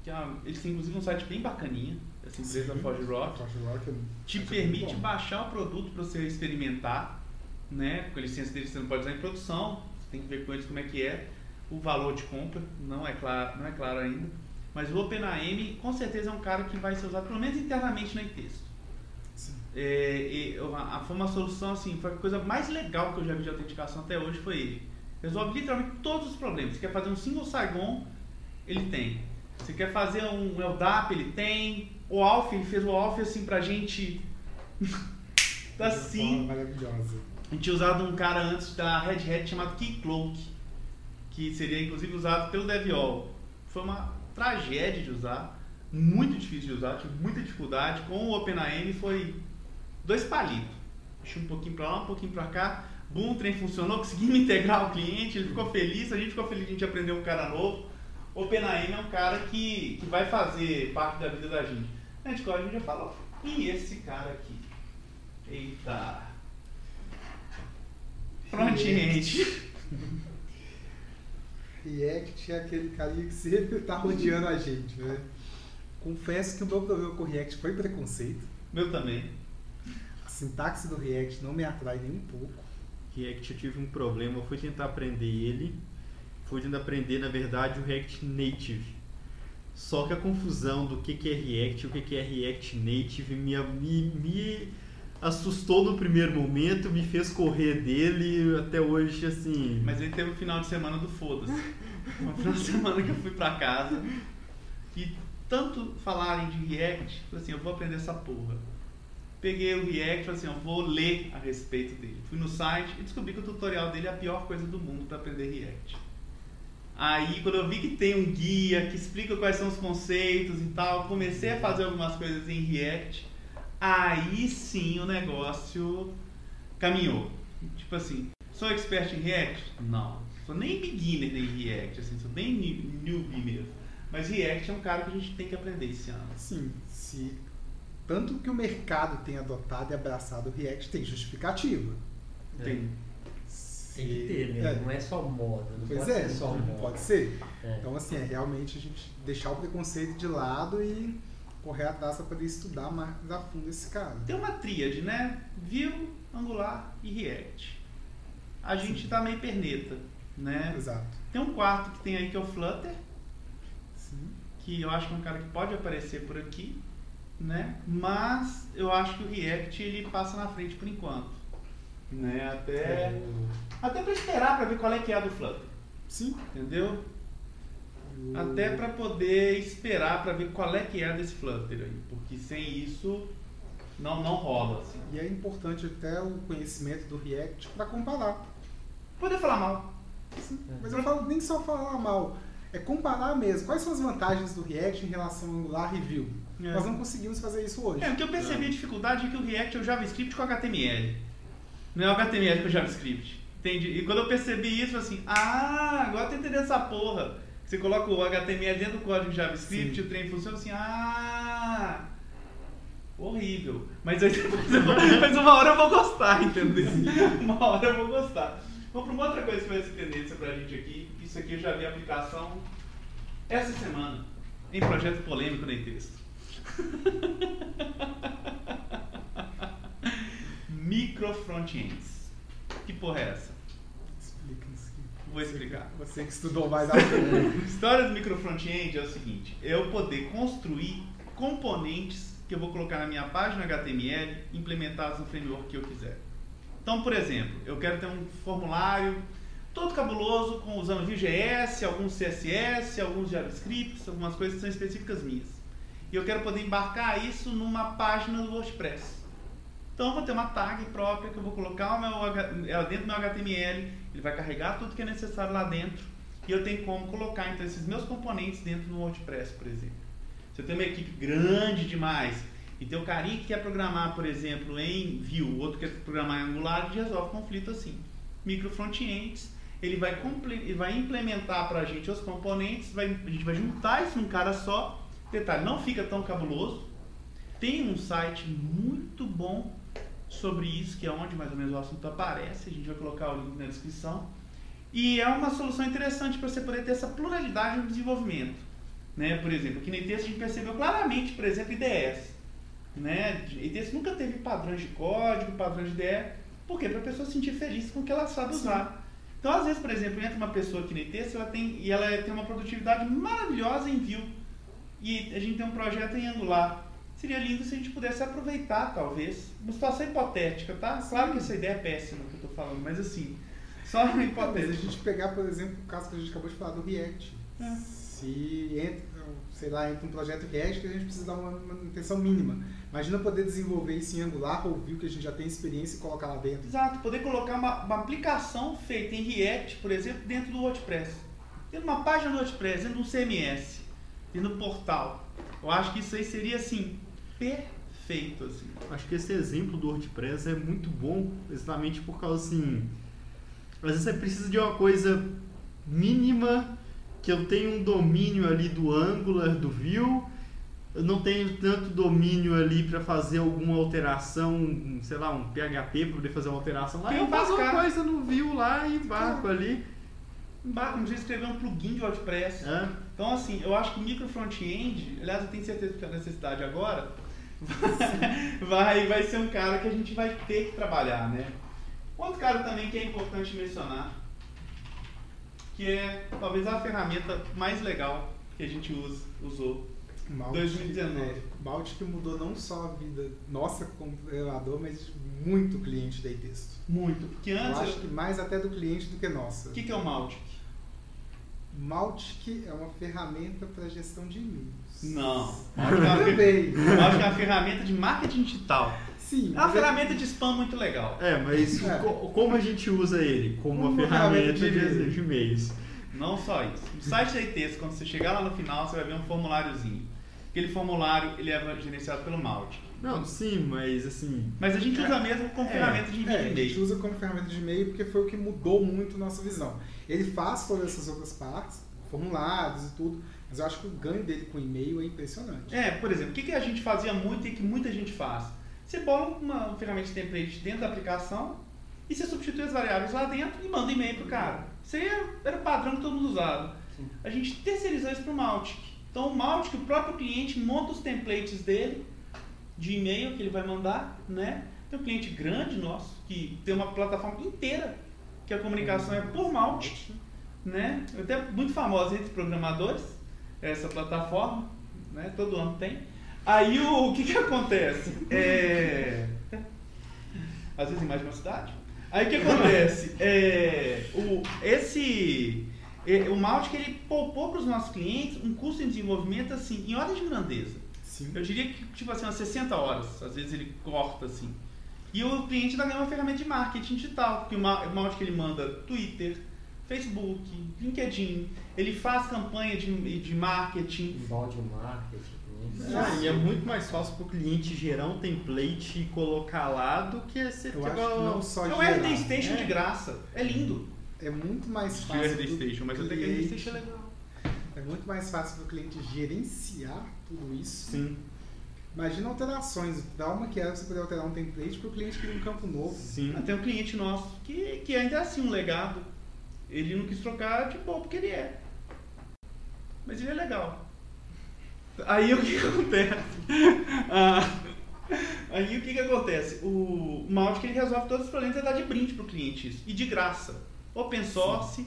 Que é uma, eles têm inclusive um site bem bacaninha, essa empresa Sim. Forge Rock Forge Rock é- te acho permite baixar o produto para você experimentar, né? Com a licença deles você não pode usar em produção, você tem que ver com eles como é que é o valor de compra, não é claro, não é claro ainda. Mas o OpenAM com certeza é um cara que vai ser usado pelo menos internamente na texto. É, a, foi uma solução assim, foi a coisa mais legal que eu já vi de autenticação até hoje foi ele. Resolve literalmente todos os problemas. Você quer fazer um single Saigon, ele tem. Você quer fazer um LDAP, ele tem. O Alf, ele fez o Alf assim pra gente. tá assim. Maravilhosa. A gente tinha usado um cara antes da Red Hat chamado Keycloak, que seria inclusive usado pelo DevOps. Foi uma tragédia de usar, muito difícil de usar, tive muita dificuldade. Com o OpenAM foi dois palitos. Deixa um pouquinho pra lá, um pouquinho pra cá. Boom, o trem funcionou, conseguimos integrar o cliente, ele ficou feliz, a gente ficou feliz a gente aprender um cara novo. O OpenAM é um cara que, que vai fazer parte da vida da gente. A gente, a gente já falou. E esse cara aqui? Eita! Pronto, gente. React é aquele carinha que sempre tá rodeando a gente, né? Confesso que o meu problema com o React foi preconceito. Meu também. A sintaxe do React não me atrai nem um pouco. React eu tive um problema, eu fui tentar aprender ele, fui tentar aprender, na verdade, o React Native. Só que a confusão do que, que é React e o que, que é React Native me, me, me assustou no primeiro momento, me fez correr dele até hoje, assim. Mas aí teve o final de semana do foda-se. Foi um final de semana que eu fui pra casa e tanto falarem de React, falei assim, eu vou aprender essa porra. Peguei o React falei assim, eu vou ler a respeito dele. Fui no site e descobri que o tutorial dele é a pior coisa do mundo para aprender React. Aí, quando eu vi que tem um guia que explica quais são os conceitos e tal, comecei a fazer algumas coisas em React. Aí sim o negócio caminhou. Tipo assim, sou expert em React? Não. Sou nem beginner em React, assim, sou nem newbie mesmo. Mas React é um cara que a gente tem que aprender esse ano. Sim, se tanto que o mercado tem adotado e abraçado o React tem justificativa. É. Tem. Tem que ter, né? É. Não é só moda. Não Pois pode é, ser só moda. pode ser. É. Então, assim, é realmente a gente deixar o preconceito de lado e correr atrás para poder estudar mais a fundo esse cara. Tem uma tríade, né? Vue, Angular e React. A gente tá meio perneta, né? Exato. Tem um quarto que tem aí que é o Flutter, Sim. que eu acho que é um cara que pode aparecer por aqui, né? Mas eu acho que o React ele passa na frente por enquanto, né? Até É. até para esperar para ver qual é que é a do Flutter, Sim. entendeu? Até para poder esperar para ver qual é que é desse Flutter aí, porque sem isso não não rola assim. E é importante até o conhecimento do React para comparar. Poder falar mal. Sim. Mas eu falo nem só falar mal, é comparar mesmo. Quais são as vantagens do React em relação ao Angular e Vue? É. Nós não conseguimos fazer isso hoje. É, o que eu percebi a dificuldade é que o React é o JavaScript com HTML. Não é o HTML com o JavaScript. Entende? E quando eu percebi isso, eu falei assim, ah, agora eu tô entendendo essa porra. Você coloca o HTML dentro do código JavaScript, Sim. o trem funciona assim, ah, horrível. Mas, aí depois eu mas uma hora eu vou gostar, entendeu? Uma hora eu vou gostar. Vamos para uma outra coisa que vai ser tendência pra gente aqui. Isso aqui eu já vi a aplicação essa semana, em projeto polêmico nem texto. Micro frontends. Que porra é essa? Vou explicar. Você que estudou mais a fundo. História do micro front-end é o seguinte: eu poder construir componentes que eu vou colocar na minha página HTML implementados no framework que eu quiser. Então, por exemplo, eu quero ter um formulário todo cabuloso com usando Vue.js, alguns CSS, alguns JavaScripts, algumas coisas que são específicas minhas. E eu quero poder embarcar isso numa página do WordPress. Então eu vou ter uma tag própria que eu vou colocar o meu, ela dentro do meu HTML, ele vai carregar tudo que é necessário lá dentro e eu tenho como colocar então esses meus componentes dentro do WordPress, por exemplo. Se eu tenho uma equipe grande demais e tem um carinha que quer programar, por exemplo, em Vue, o outro quer programar em Angular, gente resolve conflito assim. Micro ele vai, ele vai implementar para a gente os componentes, vai, a gente vai juntar isso num cara só. Detalhe, não fica tão cabuloso. Tem um site muito bom sobre isso, que é onde mais ou menos o assunto aparece. A gente vai colocar o link na descrição. E é uma solução interessante para você poder ter essa pluralidade no desenvolvimento. Né? Por exemplo, aqui no ITS a gente percebeu claramente, por exemplo, IDS. Né? ITS nunca teve padrões de código, padrões de IDE. Por quê? Para a pessoa se sentir feliz com o que ela sabe usar. Então, às vezes, por exemplo, entra uma pessoa aqui no ITS ela tem, e ela tem uma produtividade maravilhosa em Vue. E a gente tem um projeto em Angular. Seria lindo se a gente pudesse aproveitar, talvez. Uma situação hipotética, tá? Claro que essa ideia é péssima que eu estou falando, mas assim, só uma Mas a hipotética. gente pegar, por exemplo, o caso que a gente acabou de falar do React. É. Se entra, sei lá, entra um projeto React que a gente precisa dar uma manutenção mínima. Imagina poder desenvolver isso em Angular ou Vue, que a gente já tem experiência e colocar lá dentro. Exato, poder colocar uma, uma aplicação feita em React, por exemplo, dentro do WordPress. Dentro de uma página do WordPress, dentro de um CMS, dentro do portal. Eu acho que isso aí seria assim, perfeito. Assim. Acho que esse exemplo do WordPress é muito bom, exatamente por causa assim. Às vezes você precisa de uma coisa mínima, que eu tenho um domínio ali do Angular, do Vue, eu não tenho tanto domínio ali para fazer alguma alteração, um, sei lá, um PHP para poder fazer uma alteração lá. Tem Eu faço uma coisa no Vue lá e embarco ali. embarca, não precisa escrever um plugin de WordPress. É. Então, assim, eu acho que micro front-end, aliás, eu tenho certeza que a necessidade agora, vai, vai ser um cara que a gente vai ter que trabalhar, né? Outro cara também que é importante mencionar, que é talvez a ferramenta mais legal que a gente usa, usou. Malt, 2019. É, que mudou não só a vida nossa como programador, mas muito cliente da texto. Muito. Porque Eu antes. acho que mais até do cliente do que nossa. O que, que é o Maltic? Maltic é uma ferramenta para gestão de e-mails. Não. É uma fer- Também. Maltic é uma ferramenta de marketing digital. Sim. É uma ferramenta de spam muito legal. É, mas É. co- como a gente usa ele? Como uma Uma ferramenta ferramenta de e-mail. e-mails. Não só isso. No site da ITES, quando você chegar lá no final, você vai ver um formuláriozinho. Aquele formulário ele é gerenciado pelo Maltic. Não, sim, mas assim. Mas a gente usa mesmo como É. ferramenta de envio É, a gente e-mail. usa como ferramenta de e-mail porque foi o que mudou muito nossa visão. Ele faz todas essas outras partes, formulários e tudo, mas eu acho que o ganho dele com e-mail é impressionante. É, por exemplo, o que, que a gente fazia muito e que muita gente faz? Você bola uma ferramenta de template dentro da aplicação e você substitui as variáveis lá dentro e manda e-mail pro cara. Isso aí era, o padrão que todo mundo usava. Sim. A gente terceirizou isso pro Maltic. Então o Maltic, o próprio cliente monta os templates dele de e-mail que ele vai mandar, né? Tem um cliente grande nosso que tem uma plataforma inteira que a comunicação é por Maltic, né? Até muito famosa entre programadores essa plataforma, né? Todo ano tem. Aí o, o que que acontece? É... Às vezes em mais de uma cidade. Aí o que acontece? É, o, esse, é, o Mautic ele poupou para os nossos clientes um custo de desenvolvimento assim, em ordem de grandeza. Sim. Eu diria que tipo assim, umas 60 horas, às vezes ele corta assim. E o cliente ainda ganha uma ferramenta de marketing digital, porque o Ma- o Mautic ele manda Twitter, Facebook, LinkedIn, ele faz campanha de, de marketing. Inbound marketing. né? Ah, e é muito mais fácil para o cliente gerar um template e colocar lá do que você Eu acho que não só É o gerar, RD Station é. de graça, é lindo. É muito mais fácil. RD pro Station, mas eu tenho que RD cliente- Station é legal. É muito mais fácil para o cliente gerenciar tudo isso. Sim, Imagina alterações, o trauma que é você poder alterar um template para o cliente criar um campo novo. sim. Tem um cliente nosso que, que ainda é assim um legado. Ele não quis trocar de boa porque ele é. Mas ele é legal. Aí o que, que acontece? Ah, aí o que, que acontece? O Mautic ele resolve todos os problemas e dá de brinde pro cliente isso. E de graça. Open source,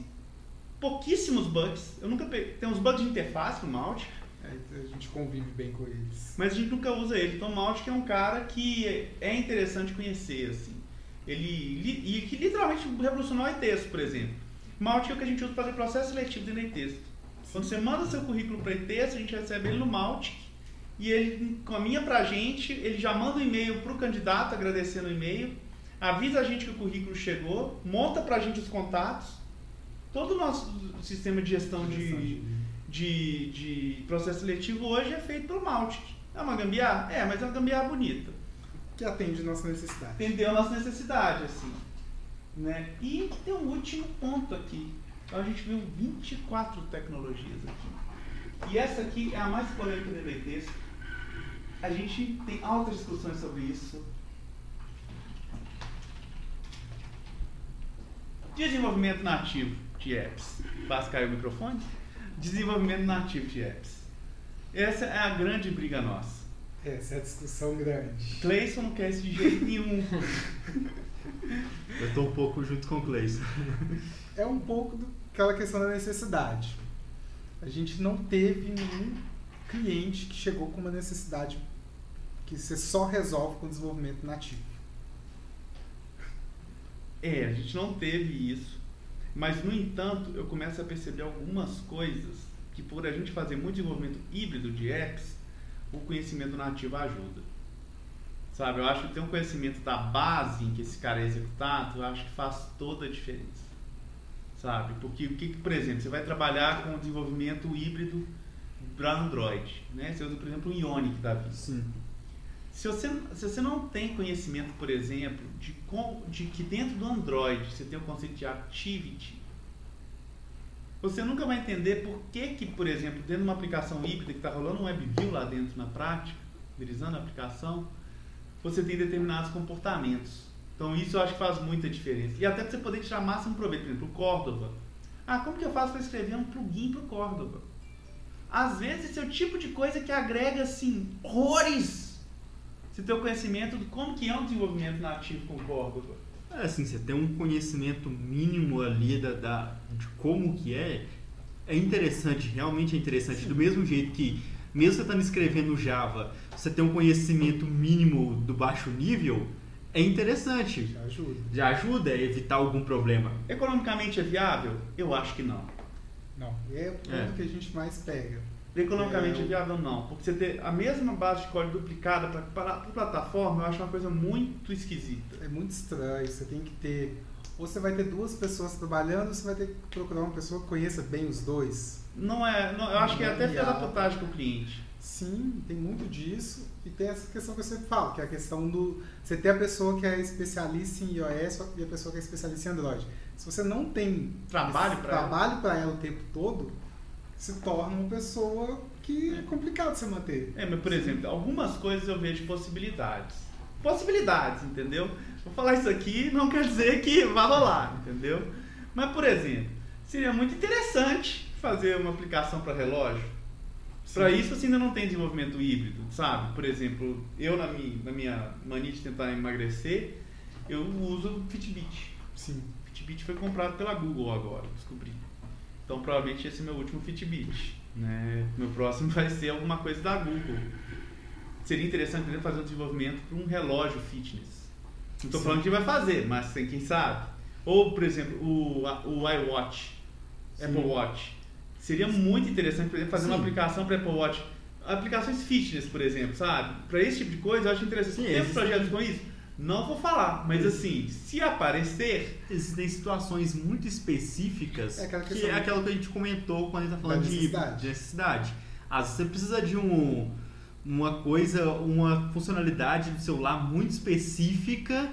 pouquíssimos bugs. Eu nunca peguei. Tem uns bugs de interface no Mautic. Aí a gente convive bem com eles. Mas a gente nunca usa ele. Então o Mautic é um cara que é interessante conhecer, assim. Ele e que literalmente revolucionou o iTexto, por exemplo. Mautic é o que a gente usa para fazer processo seletivo dentro do iTexto. Quando você manda seu currículo para iTexto, a gente recebe ele no Mautic e ele encaminha para a gente, ele já manda um e-mail para o candidato agradecendo o e-mail, avisa a gente que o currículo chegou, monta para a gente os contatos. Todo o nosso sistema de gestão de, de, de processo seletivo hoje é feito pelo Mautic. É uma gambiarra? É, mas é uma gambiarra bonita. Que atende nossa necessidade. Entendeu a nossa necessidade, assim. Né? E tem um último ponto aqui. Então a gente viu 24 tecnologias aqui. E essa aqui é a mais polêmica do texto. A gente tem altas discussões sobre isso. Desenvolvimento nativo de apps. Basta cair o microfone. Desenvolvimento nativo de apps. Essa é a grande briga nossa. Essa é a discussão grande. Cleison não quer isso de jeito nenhum. Eu tô um pouco junto com o Cleison. É um pouco do- aquela questão da necessidade. A gente não teve nenhum cliente que chegou com uma necessidade que você só resolve com desenvolvimento nativo. É, a gente não teve isso. Mas, no entanto, eu começo a perceber algumas coisas que, por a gente fazer muito desenvolvimento híbrido de apps, o conhecimento nativo ajuda. Sabe, eu acho que ter um conhecimento da base em que esse cara é executado, eu acho que faz toda a diferença. Sabe? Porque, o que, por exemplo, você vai trabalhar com o desenvolvimento híbrido para Android. Né? Você usa, por exemplo, o Ionic da vida. Sim. Se você, se você não tem conhecimento, por exemplo, de, com, de que dentro do Android você tem o conceito de activity, você nunca vai entender por que, que por exemplo, dentro de uma aplicação híbrida que está rolando um WebView lá dentro na prática, utilizando a aplicação, você tem determinados comportamentos. Então isso eu acho que faz muita diferença. E até para você poder tirar máximo proveito. Por exemplo, o Cordova. Ah, como que eu faço para escrever um plugin para o Córdoba? Às vezes esse é o tipo de coisa que agrega assim horrores se tem o conhecimento de como que é um desenvolvimento nativo com Córdoba. É assim, você tem um conhecimento mínimo ali da, da, de como que é, é interessante, realmente é interessante. Do mesmo jeito que, mesmo você estando escrevendo Java, você tem um conhecimento mínimo do baixo nível, é interessante. Já ajuda. Já ajuda a evitar algum problema. Economicamente é viável? Eu acho que não. Não, é o ponto É. que a gente mais pega. Economicamente É, é, viável não, porque você ter a mesma base de código duplicada para a plataforma, eu acho uma coisa muito esquisita. É muito estranho, você tem que ter. Ou você vai ter duas pessoas trabalhando, ou você vai ter que procurar uma pessoa que conheça bem os dois. Não é, não- eu acho que é até da Viável. putagem com o cliente. Sim, tem muito disso. E tem essa questão que eu sempre falo, que é a questão do. Você ter a pessoa que é especialista em iOS e a pessoa que é especialista em Android. Se você não tem Trabalho ela. trabalho para ela o tempo todo, se torna uma pessoa que é complicado você manter. É, mas por exemplo, algumas coisas eu vejo possibilidades. Possibilidades, entendeu? Vou falar isso aqui não quer dizer que vai rolar, entendeu? Mas por exemplo, seria muito interessante fazer uma aplicação para relógio. Para isso você ainda não tem desenvolvimento híbrido, sabe? Por exemplo, eu na minha, na minha mania de tentar emagrecer, eu uso o Fitbit. Sim. Fitbit foi comprado pela Google agora, descobri. Então provavelmente esse é meu último Fitbit. Né? Meu próximo vai ser alguma coisa da Google. Seria interessante poder fazer um desenvolvimento para um relógio fitness. Não estou falando que vai fazer, mas tem quem sabe. Ou, por exemplo, o, o iWatch, Sim. Apple Watch. Seria muito interessante por exemplo, fazer uma Sim. aplicação para Apple Watch. Aplicações fitness, por exemplo, sabe? Para esse tipo de coisa, eu acho interessante. Sim, Tem projetos com isso? Não vou falar, mas assim, se aparecer, Existem situações muito específicas É aquela que é aquela que a gente comentou quando a gente está falando da de necessidade. de necessidade. Às vezes você precisa de um, uma coisa, uma funcionalidade do celular muito específica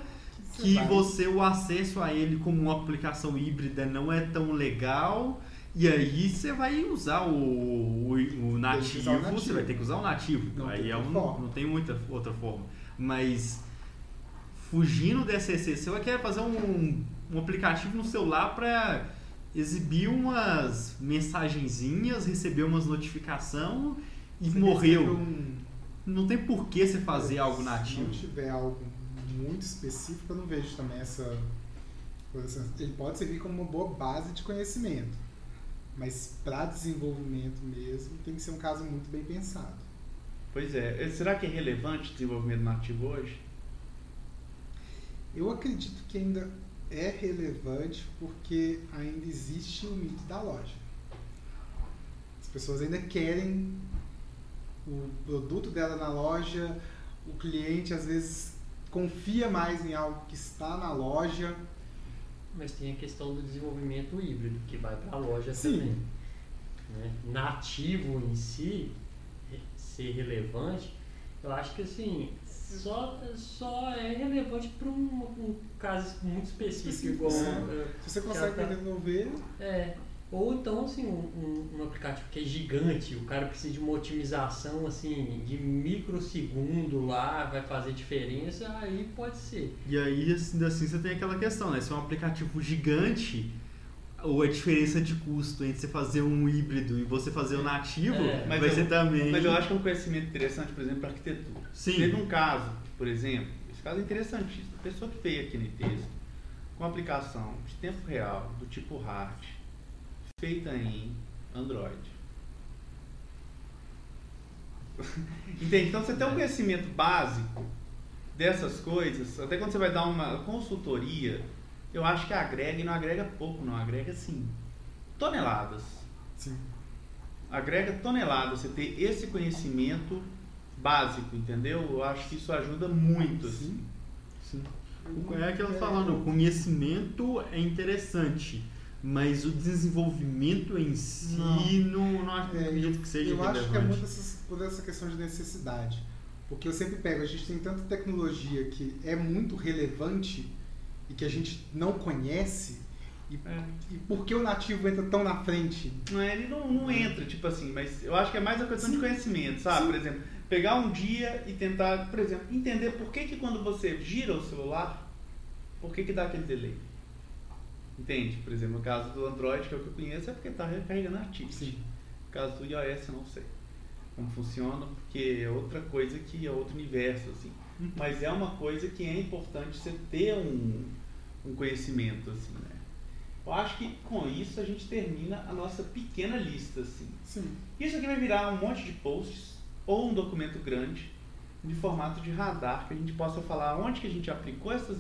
que vai- você, o acesso a ele como uma aplicação híbrida não é tão legal. E aí você vai usar o, o, o nativo, o nativo. você vai ter que usar o nativo. Não aí tem é um, não tem muita outra forma. Mas fugindo dessa exceção, eu quero fazer um, um aplicativo no celular para exibir umas mensagenzinhas, receber umas notificações e Você morreu. um- Não tem por que você fazer algo Se nativo. não tiver algo muito específico, eu não vejo também essa assim. Ele pode servir como uma boa base de conhecimento, mas para desenvolvimento mesmo tem que ser um caso muito bem pensado. Pois é. Será que é relevante o desenvolvimento nativo hoje? Eu acredito que ainda é relevante porque ainda existe o mito da loja. As pessoas ainda querem o produto dela na loja, o cliente às vezes confia mais em algo que está na loja. Mas tem a questão do desenvolvimento híbrido, que vai para a loja Sim. também. né? Nativo em si, ser relevante, eu acho que assim, só, só é relevante para um, um caso muito específico, igual. eh, Se você consegue tá. desenvolver, É, ou então assim, um, um, um aplicativo que é gigante, o cara precisa de uma otimização assim, de microsegundo lá, vai fazer diferença, aí pode ser. E aí, assim, assim, você tem aquela questão, né? Se é um aplicativo gigante, ou a diferença de custo entre você fazer um híbrido e você fazer o nativo, É. Mas vai eu- ser também. Mas eu acho que é um conhecimento interessante, por exemplo, para arquitetura. Sim. Teve um caso, por exemplo, esse caso é interessantíssimo. A pessoa que veio aqui na ITES com uma aplicação de tempo real, do tipo hard, feita em Android. Entende? Então você tem um conhecimento básico dessas coisas, até quando você vai dar uma consultoria, eu acho que agrega e não agrega pouco, não, agrega sim. Toneladas sim. agrega toneladas você ter esse conhecimento básico, entendeu? Eu acho que isso ajuda muito. Assim. Sim. É aquilo falando, o conhecimento é interessante, mas o desenvolvimento em si não, não, É, acredito que seja eu acho que é muito essas- por essa questão de necessidade. Porque eu sempre pego, a gente tem tanta tecnologia que é muito relevante e que a gente não conhece, e, É. e por que o nativo entra tão na frente? Não, é, ele não, não entra, tipo assim, mas eu acho que é mais uma questão Sim. de conhecimento, sabe? Sim. Por exemplo, pegar um dia e tentar, por exemplo, entender por que, que quando você gira o celular, por que, que dá aquele delay. Entende? Por exemplo, no caso do Android, que é o que eu conheço, é porque está recarregando artigos. Sim. No caso do iOS, eu não sei como funciona, porque é outra coisa que é outro universo, assim. Uhum. Mas é uma coisa que é importante você ter um, um conhecimento, assim, né? Eu acho que com isso a gente termina a nossa pequena lista, assim. Sim. Isso aqui vai virar um monte de posts ou um documento grande de formato de radar que a gente possa falar onde que a gente aplicou essas,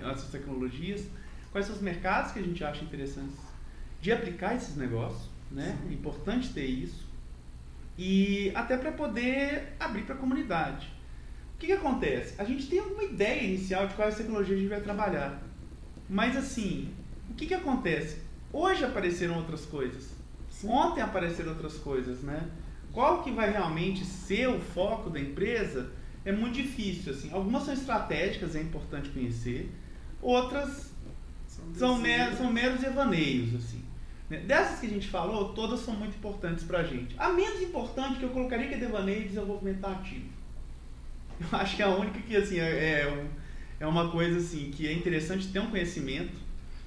essas tecnologias, quais são os mercados que a gente acha interessantes de aplicar esses negócios, né? É importante ter isso. E até para poder abrir para a comunidade. O que, que acontece? A gente tem alguma ideia inicial de quais tecnologias a gente vai trabalhar. Mas assim, o que, que acontece? Hoje apareceram outras coisas. Ontem apareceram outras coisas, né? Qual que vai realmente ser o foco da empresa é muito difícil, assim. Algumas são estratégicas, é importante conhecer. Outras são, mer são meros evaneios, assim. Né? Dessas que a gente falou, todas são muito importantes para a gente. A menos importante que eu colocaria que é devaneio e desenvolvimento ativo. Eu acho que é a única que, assim, é, é, é uma coisa, assim, que é interessante ter um conhecimento,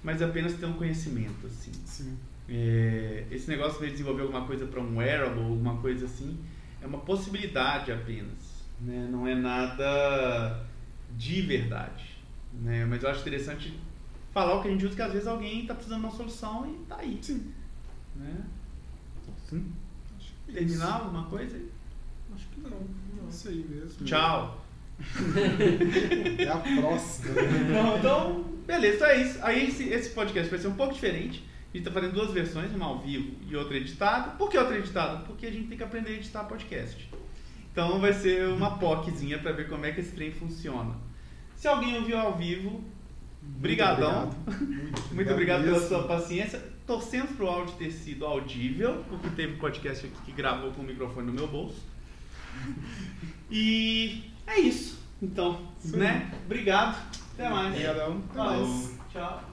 mas apenas ter um conhecimento, assim. Sim. É, esse negócio de desenvolver alguma coisa para um wearable, alguma coisa assim, é uma possibilidade apenas. Né? Não é nada de verdade. Né? Mas eu acho interessante falar o que a gente usa, que às vezes alguém está precisando de uma solução e está aí. Sim. Né? Sim. Terminar alguma coisa? Acho que não. não. Isso aí mesmo. Tchau. É a próxima. Não, então, beleza, então é isso. Aí esse, esse podcast vai ser um pouco diferente. A gente está fazendo duas versões, uma ao vivo e outra editada. Por que outra editada? Porque a gente tem que aprender a editar podcast. Então vai ser uma POCzinha para ver como é que esse trem funciona. Se alguém ouviu ao vivo, brigadão. Muito, muito, Muito obrigado pela sua paciência. Torcendo para o áudio ter sido audível, porque teve podcast aqui que gravou com o microfone no meu bolso. E é isso. Então, Sim. né? Obrigado. Até mais. Obrigadão. Até mais. Tchau.